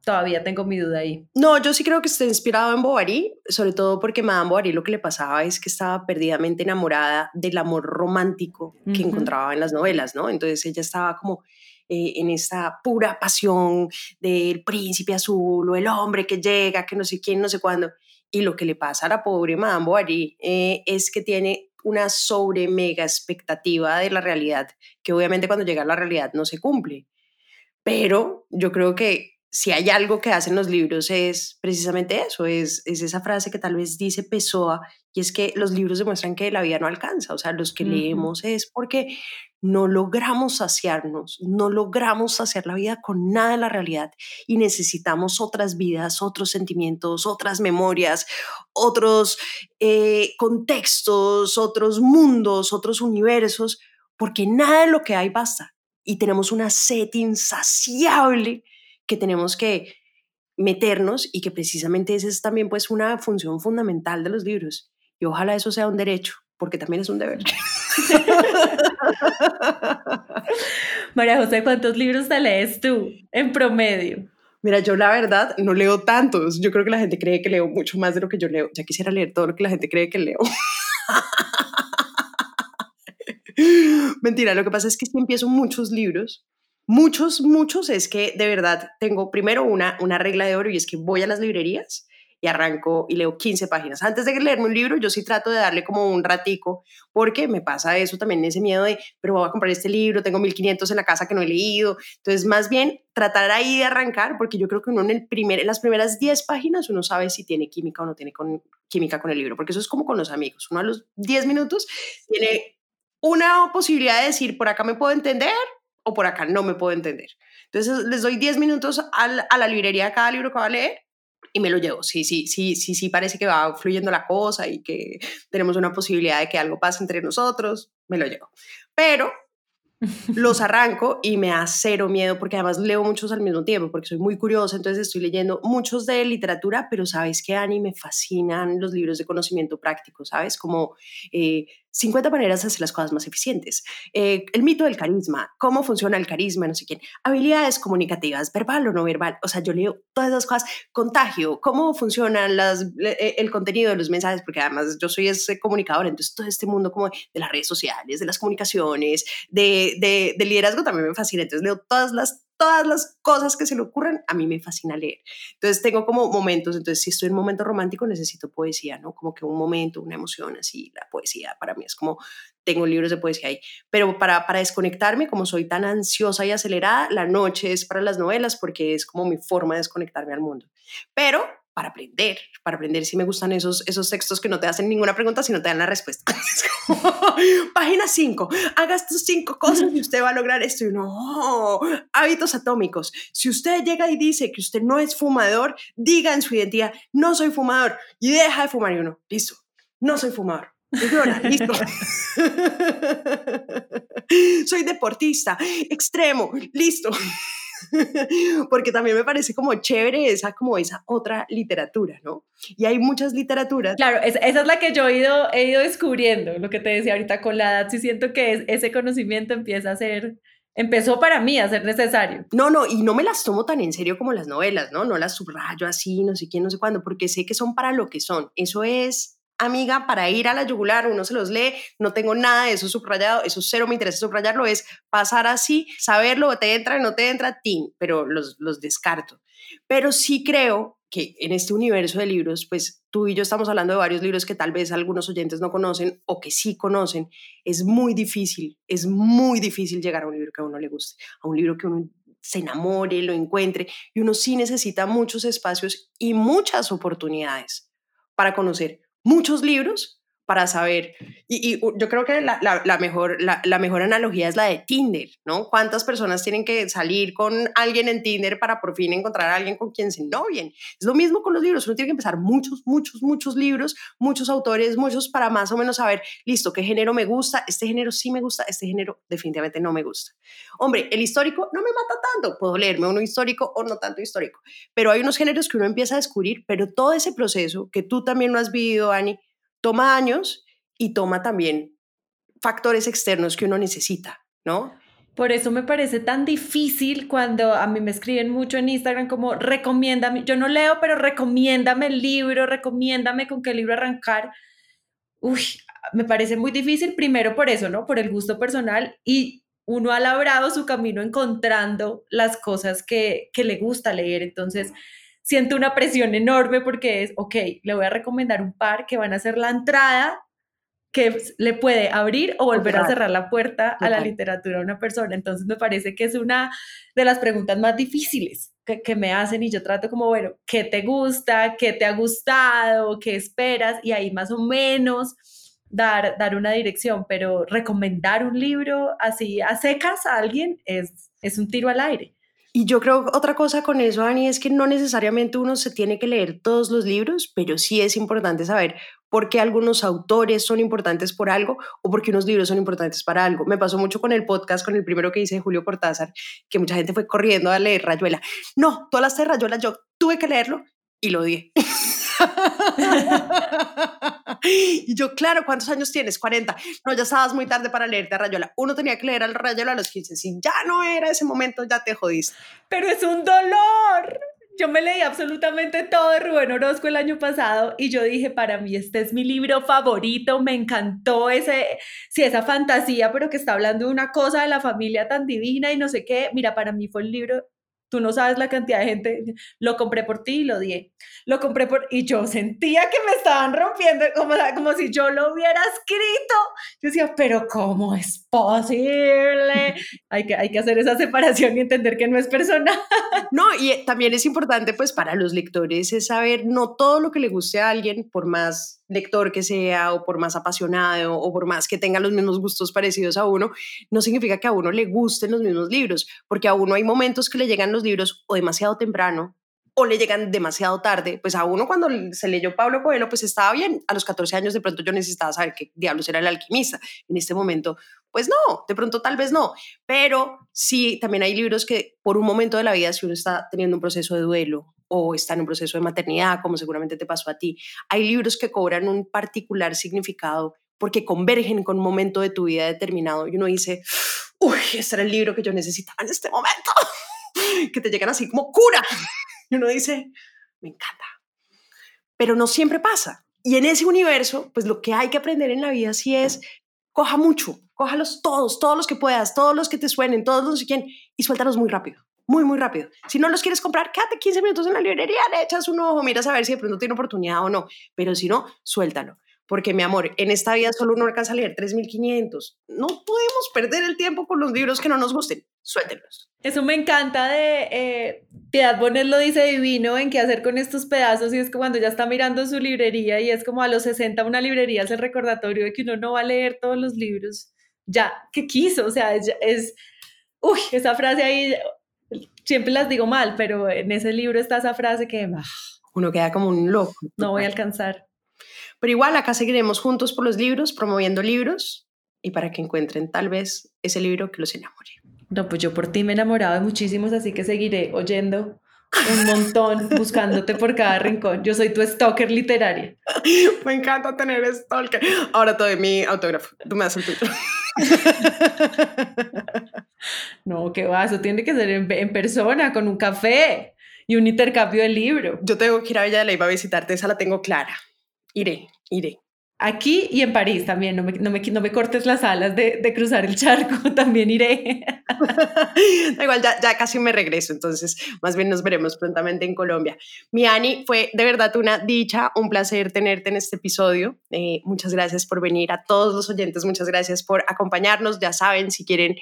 todavía tengo mi duda ahí. No, yo sí creo que está inspirado en Bovary, sobre todo porque Madame Bovary lo que le pasaba es que estaba perdidamente enamorada del amor romántico que encontraba en las novelas, ¿no? Entonces ella estaba como eh, en esta pura pasión del príncipe azul o el hombre que llega, que no sé quién, no sé cuándo. Y lo que le pasa a la pobre Madame Bovary eh, es que tiene una sobre mega expectativa de la realidad, que obviamente cuando llega a la realidad no se cumple. Pero yo creo que si hay algo que hacen los libros es precisamente eso, es, es esa frase que tal vez dice Pessoa, y es que los libros demuestran que la vida no alcanza, o sea, los que leemos es porque no logramos saciarnos, no logramos saciar la vida con nada de la realidad y necesitamos otras vidas, otros sentimientos, otras memorias, otros eh, contextos, otros mundos, otros universos, porque nada de lo que hay basta y tenemos una sed insaciable que tenemos que meternos y que precisamente esa es también pues una función fundamental de los libros y ojalá eso sea un derecho porque también es un deber. María José, ¿cuántos libros te lees tú en promedio? Mira, yo la verdad no leo tantos. Yo creo que la gente cree que leo mucho más de lo que yo leo. Ya quisiera leer todo lo que la gente cree que leo. Mentira, lo que pasa es que si empiezo muchos libros, muchos, muchos, es que de verdad tengo primero una, una regla de oro y es que voy a las librerías y arranco y leo 15 páginas. Antes de leerme un libro, yo sí trato de darle como un ratico, porque me pasa eso también, ese miedo de, pero voy a comprar este libro, tengo 1500 en la casa que no he leído. Entonces, más bien, tratar ahí de arrancar, porque yo creo que uno en, el primer, en las primeras 10 páginas uno sabe si tiene química o no tiene con, química con el libro, porque eso es como con los amigos. Uno a los 10 minutos tiene una posibilidad de decir, por acá me puedo entender o por acá no me puedo entender. Entonces les doy 10 minutos a la librería de cada libro que va a leer y me lo llevo. Sí, sí, sí, sí, sí, parece que va fluyendo la cosa y que tenemos una posibilidad de que algo pase entre nosotros, me lo llevo. Pero los arranco y me da cero miedo porque además leo muchos al mismo tiempo porque soy muy curiosa, entonces estoy leyendo muchos de literatura, pero sabes que Ani me fascinan los libros de conocimiento práctico, ¿sabes? Como eh, 50 maneras de hacer las cosas más eficientes. Eh, el mito del carisma, cómo funciona el carisma, no sé quién. Habilidades comunicativas, verbal o no verbal. O sea, yo leo todas esas cosas. Contagio, cómo funciona las, eh, el contenido de los mensajes, porque además yo soy ese comunicador, entonces todo este mundo como de las redes sociales, de las comunicaciones, de, de, de liderazgo también me fascina. Entonces leo todas las todas las cosas que se le ocurren, a mí me fascina leer. Entonces tengo como momentos, entonces si estoy en un momento romántico necesito poesía, ¿no? Como que un momento, una emoción así, la poesía para mí es como, tengo libros de poesía ahí. Pero para, para desconectarme, como soy tan ansiosa y acelerada, la noche es para las novelas porque es como mi forma de desconectarme al mundo. Pero para aprender, para aprender si me gustan esos, esos textos que no te hacen ninguna pregunta, sino te dan la respuesta. página 5, haga estas cinco cosas y usted va a lograr esto. Y no, hábitos atómicos. Si usted llega y dice que usted no es fumador, diga en su identidad, no soy fumador y deja de fumar. Y uno, listo, no soy fumador. listo. soy deportista, extremo, listo. porque también me parece como chévere esa, como esa otra literatura, ¿no? Y hay muchas literaturas. Claro, esa es la que yo he ido, he ido descubriendo, lo que te decía ahorita con la edad, sí siento que ese conocimiento empieza a ser empezó para mí a ser necesario. No, no, y no me las tomo tan en serio como las novelas, ¿no? No las subrayo así, no sé quién, no sé cuándo, porque sé que son para lo que son. Eso es amiga, para ir a la yugular, uno se los lee, no tengo nada de eso subrayado, eso cero me interesa subrayarlo, es pasar así, saberlo, te entra, no te entra, tin, pero los, los descarto. Pero sí creo que en este universo de libros, pues tú y yo estamos hablando de varios libros que tal vez algunos oyentes no conocen o que sí conocen, es muy difícil, es muy difícil llegar a un libro que a uno le guste, a un libro que uno se enamore, lo encuentre, y uno sí necesita muchos espacios y muchas oportunidades para conocer muchos libros para saber. Y, yo creo que la, mejor, la, mejor analogía es la de Tinder, ¿no? ¿Cuántas personas tienen que salir con alguien en Tinder para por fin encontrar a alguien con quien se novien? Es lo mismo con los libros. Uno tiene que empezar muchos, muchos, muchos libros, muchos autores, muchos para más o menos saber, listo, qué género me gusta, este género sí me gusta, este género definitivamente no me gusta. Hombre, el histórico no me mata tanto. Puedo leerme uno histórico o no tanto histórico. Pero hay unos géneros que uno empieza a descubrir, pero todo ese proceso que tú también lo has vivido, Ani, toma años y toma también factores externos que uno necesita, ¿no? Por eso me parece tan difícil cuando a mí me escriben mucho en Instagram como recomiéndame, yo no leo, pero recomiéndame el libro, recomiéndame con qué libro arrancar. Uy, me parece muy difícil, primero por eso, ¿no? Por el gusto personal y uno ha labrado su camino encontrando las cosas que, que le gusta leer. Entonces, siento una presión enorme porque es, ok, le voy a recomendar un par que van a ser la entrada que le puede abrir o volver a cerrar la puerta a la literatura a una persona. Entonces me parece que es una de las preguntas más difíciles que, que, me hacen y yo trato como, bueno, ¿qué te gusta? ¿Qué te ha gustado? ¿Qué esperas? Y ahí más o menos dar, dar una dirección, pero recomendar un libro así a secas a alguien es, es un tiro al aire. Y yo creo otra cosa con eso, Dani, es que no necesariamente uno se tiene que leer todos los libros, pero sí es importante saber por qué algunos autores son importantes por algo o por qué unos libros son importantes para algo. Me pasó mucho con el podcast, con el primero que hice de Julio Cortázar, que mucha gente fue corriendo a leer Rayuela. No, todas las de Rayuela yo tuve que leerlo y lo di. y yo, claro, ¿cuántos años tienes? 40. No, ya estabas muy tarde para leerte a Rayola. Uno tenía que leer al Rayola a los 15. Si ya no era ese momento, ya te jodiste. Pero es un dolor. Yo me leí absolutamente todo de Rubén Orozco el año pasado y yo dije, para mí este es mi libro favorito, me encantó ese, sí, esa fantasía, pero que está hablando de una cosa de la familia tan divina y no sé qué. Mira, para mí fue el libro Tú no sabes la cantidad de gente, lo compré por ti y lo di. Lo compré por, y yo sentía que me estaban rompiendo, como, como si yo lo hubiera escrito. Yo decía, pero ¿cómo es posible? hay, que, hay que hacer esa separación y entender que no es personal. No, y también es importante, pues, para los lectores es saber no todo lo que le guste a alguien, por más lector que sea o por más apasionado o por más que tenga los mismos gustos parecidos a uno, no significa que a uno le gusten los mismos libros, porque a uno hay momentos que le llegan los libros o demasiado temprano o le llegan demasiado tarde. Pues a uno cuando se leyó Pablo Coelho, pues estaba bien. A los 14 años de pronto yo necesitaba saber qué diablos era el alquimista. En este momento, pues no, de pronto tal vez no. Pero sí, también hay libros que por un momento de la vida, si uno está teniendo un proceso de duelo o está en un proceso de maternidad, como seguramente te pasó a ti, hay libros que cobran un particular significado porque convergen con un momento de tu vida determinado y uno dice, uy, este era el libro que yo necesitaba en este momento, que te llegan así como cura. Y uno dice, me encanta. Pero no siempre pasa. Y en ese universo, pues lo que hay que aprender en la vida sí es, coja mucho, cójalos todos, todos los que puedas, todos los que te suenen, todos los que quieren, y suéltalos muy rápido muy, muy rápido. Si no los quieres comprar, quédate 15 minutos en la librería, le echas un ojo, miras a ver si de pronto tiene oportunidad o no. Pero si no, suéltalo. Porque, mi amor, en esta vida solo uno alcanza a leer 3.500. No podemos perder el tiempo con los libros que no nos gusten. Suéltenlos. Eso me encanta de eh, Piedad Bonet lo dice divino en qué hacer con estos pedazos y es que cuando ya está mirando su librería y es como a los 60 una librería es el recordatorio de que uno no va a leer todos los libros. Ya, ¿qué quiso? O sea, es, es uy, esa frase ahí, siempre las digo mal, pero en ese libro está esa frase que ah, uno queda como un loco. No voy a alcanzar. Pero igual acá seguiremos juntos por los libros, promoviendo libros y para que encuentren tal vez ese libro que los enamore. No, pues yo por ti me he enamorado de muchísimos, así que seguiré oyendo un montón, buscándote por cada rincón. Yo soy tu stalker literaria. Me encanta tener stalker. Ahora te doy mi autógrafo. Tú me das el tuyo. No, qué va, eso tiene que ser en, persona, con un café y un intercambio de libro. Yo tengo que ir a Villa de Leyva a visitarte, esa la tengo clara. Iré, iré. Aquí y en París también, no me, no me, no me cortes las alas de, de, cruzar el charco, también iré. da igual, ya, ya, casi me regreso, entonces más bien nos veremos prontamente en Colombia. Mi Ani, fue de verdad una dicha, un placer tenerte en este episodio. Eh, muchas gracias por venir, a todos los oyentes, muchas gracias por acompañarnos. Ya saben, si quieren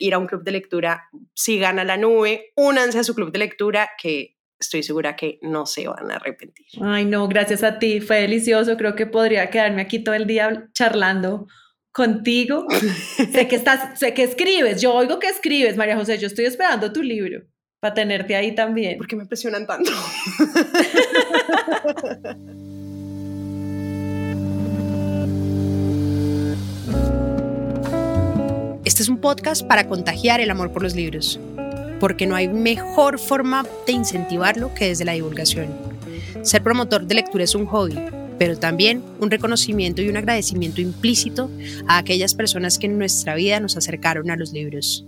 ir a un club de lectura, sigan a la nube, únanse a su club de lectura, que estoy segura que no se van a arrepentir. Ay, no, gracias a ti, fue delicioso. Creo que podría quedarme aquí todo el día charlando contigo. sé que estás, sé que escribes, yo oigo que escribes, María José, yo estoy esperando tu libro para tenerte ahí también. ¿Por qué me presionan tanto? Este es un podcast para contagiar el amor por los libros porque no hay mejor forma de incentivarlo que desde la divulgación. Ser promotor de lectura es un hobby, pero también un reconocimiento y un agradecimiento implícito a aquellas personas que en nuestra vida nos acercaron a los libros.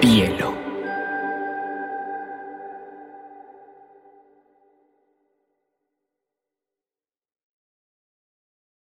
Bielo.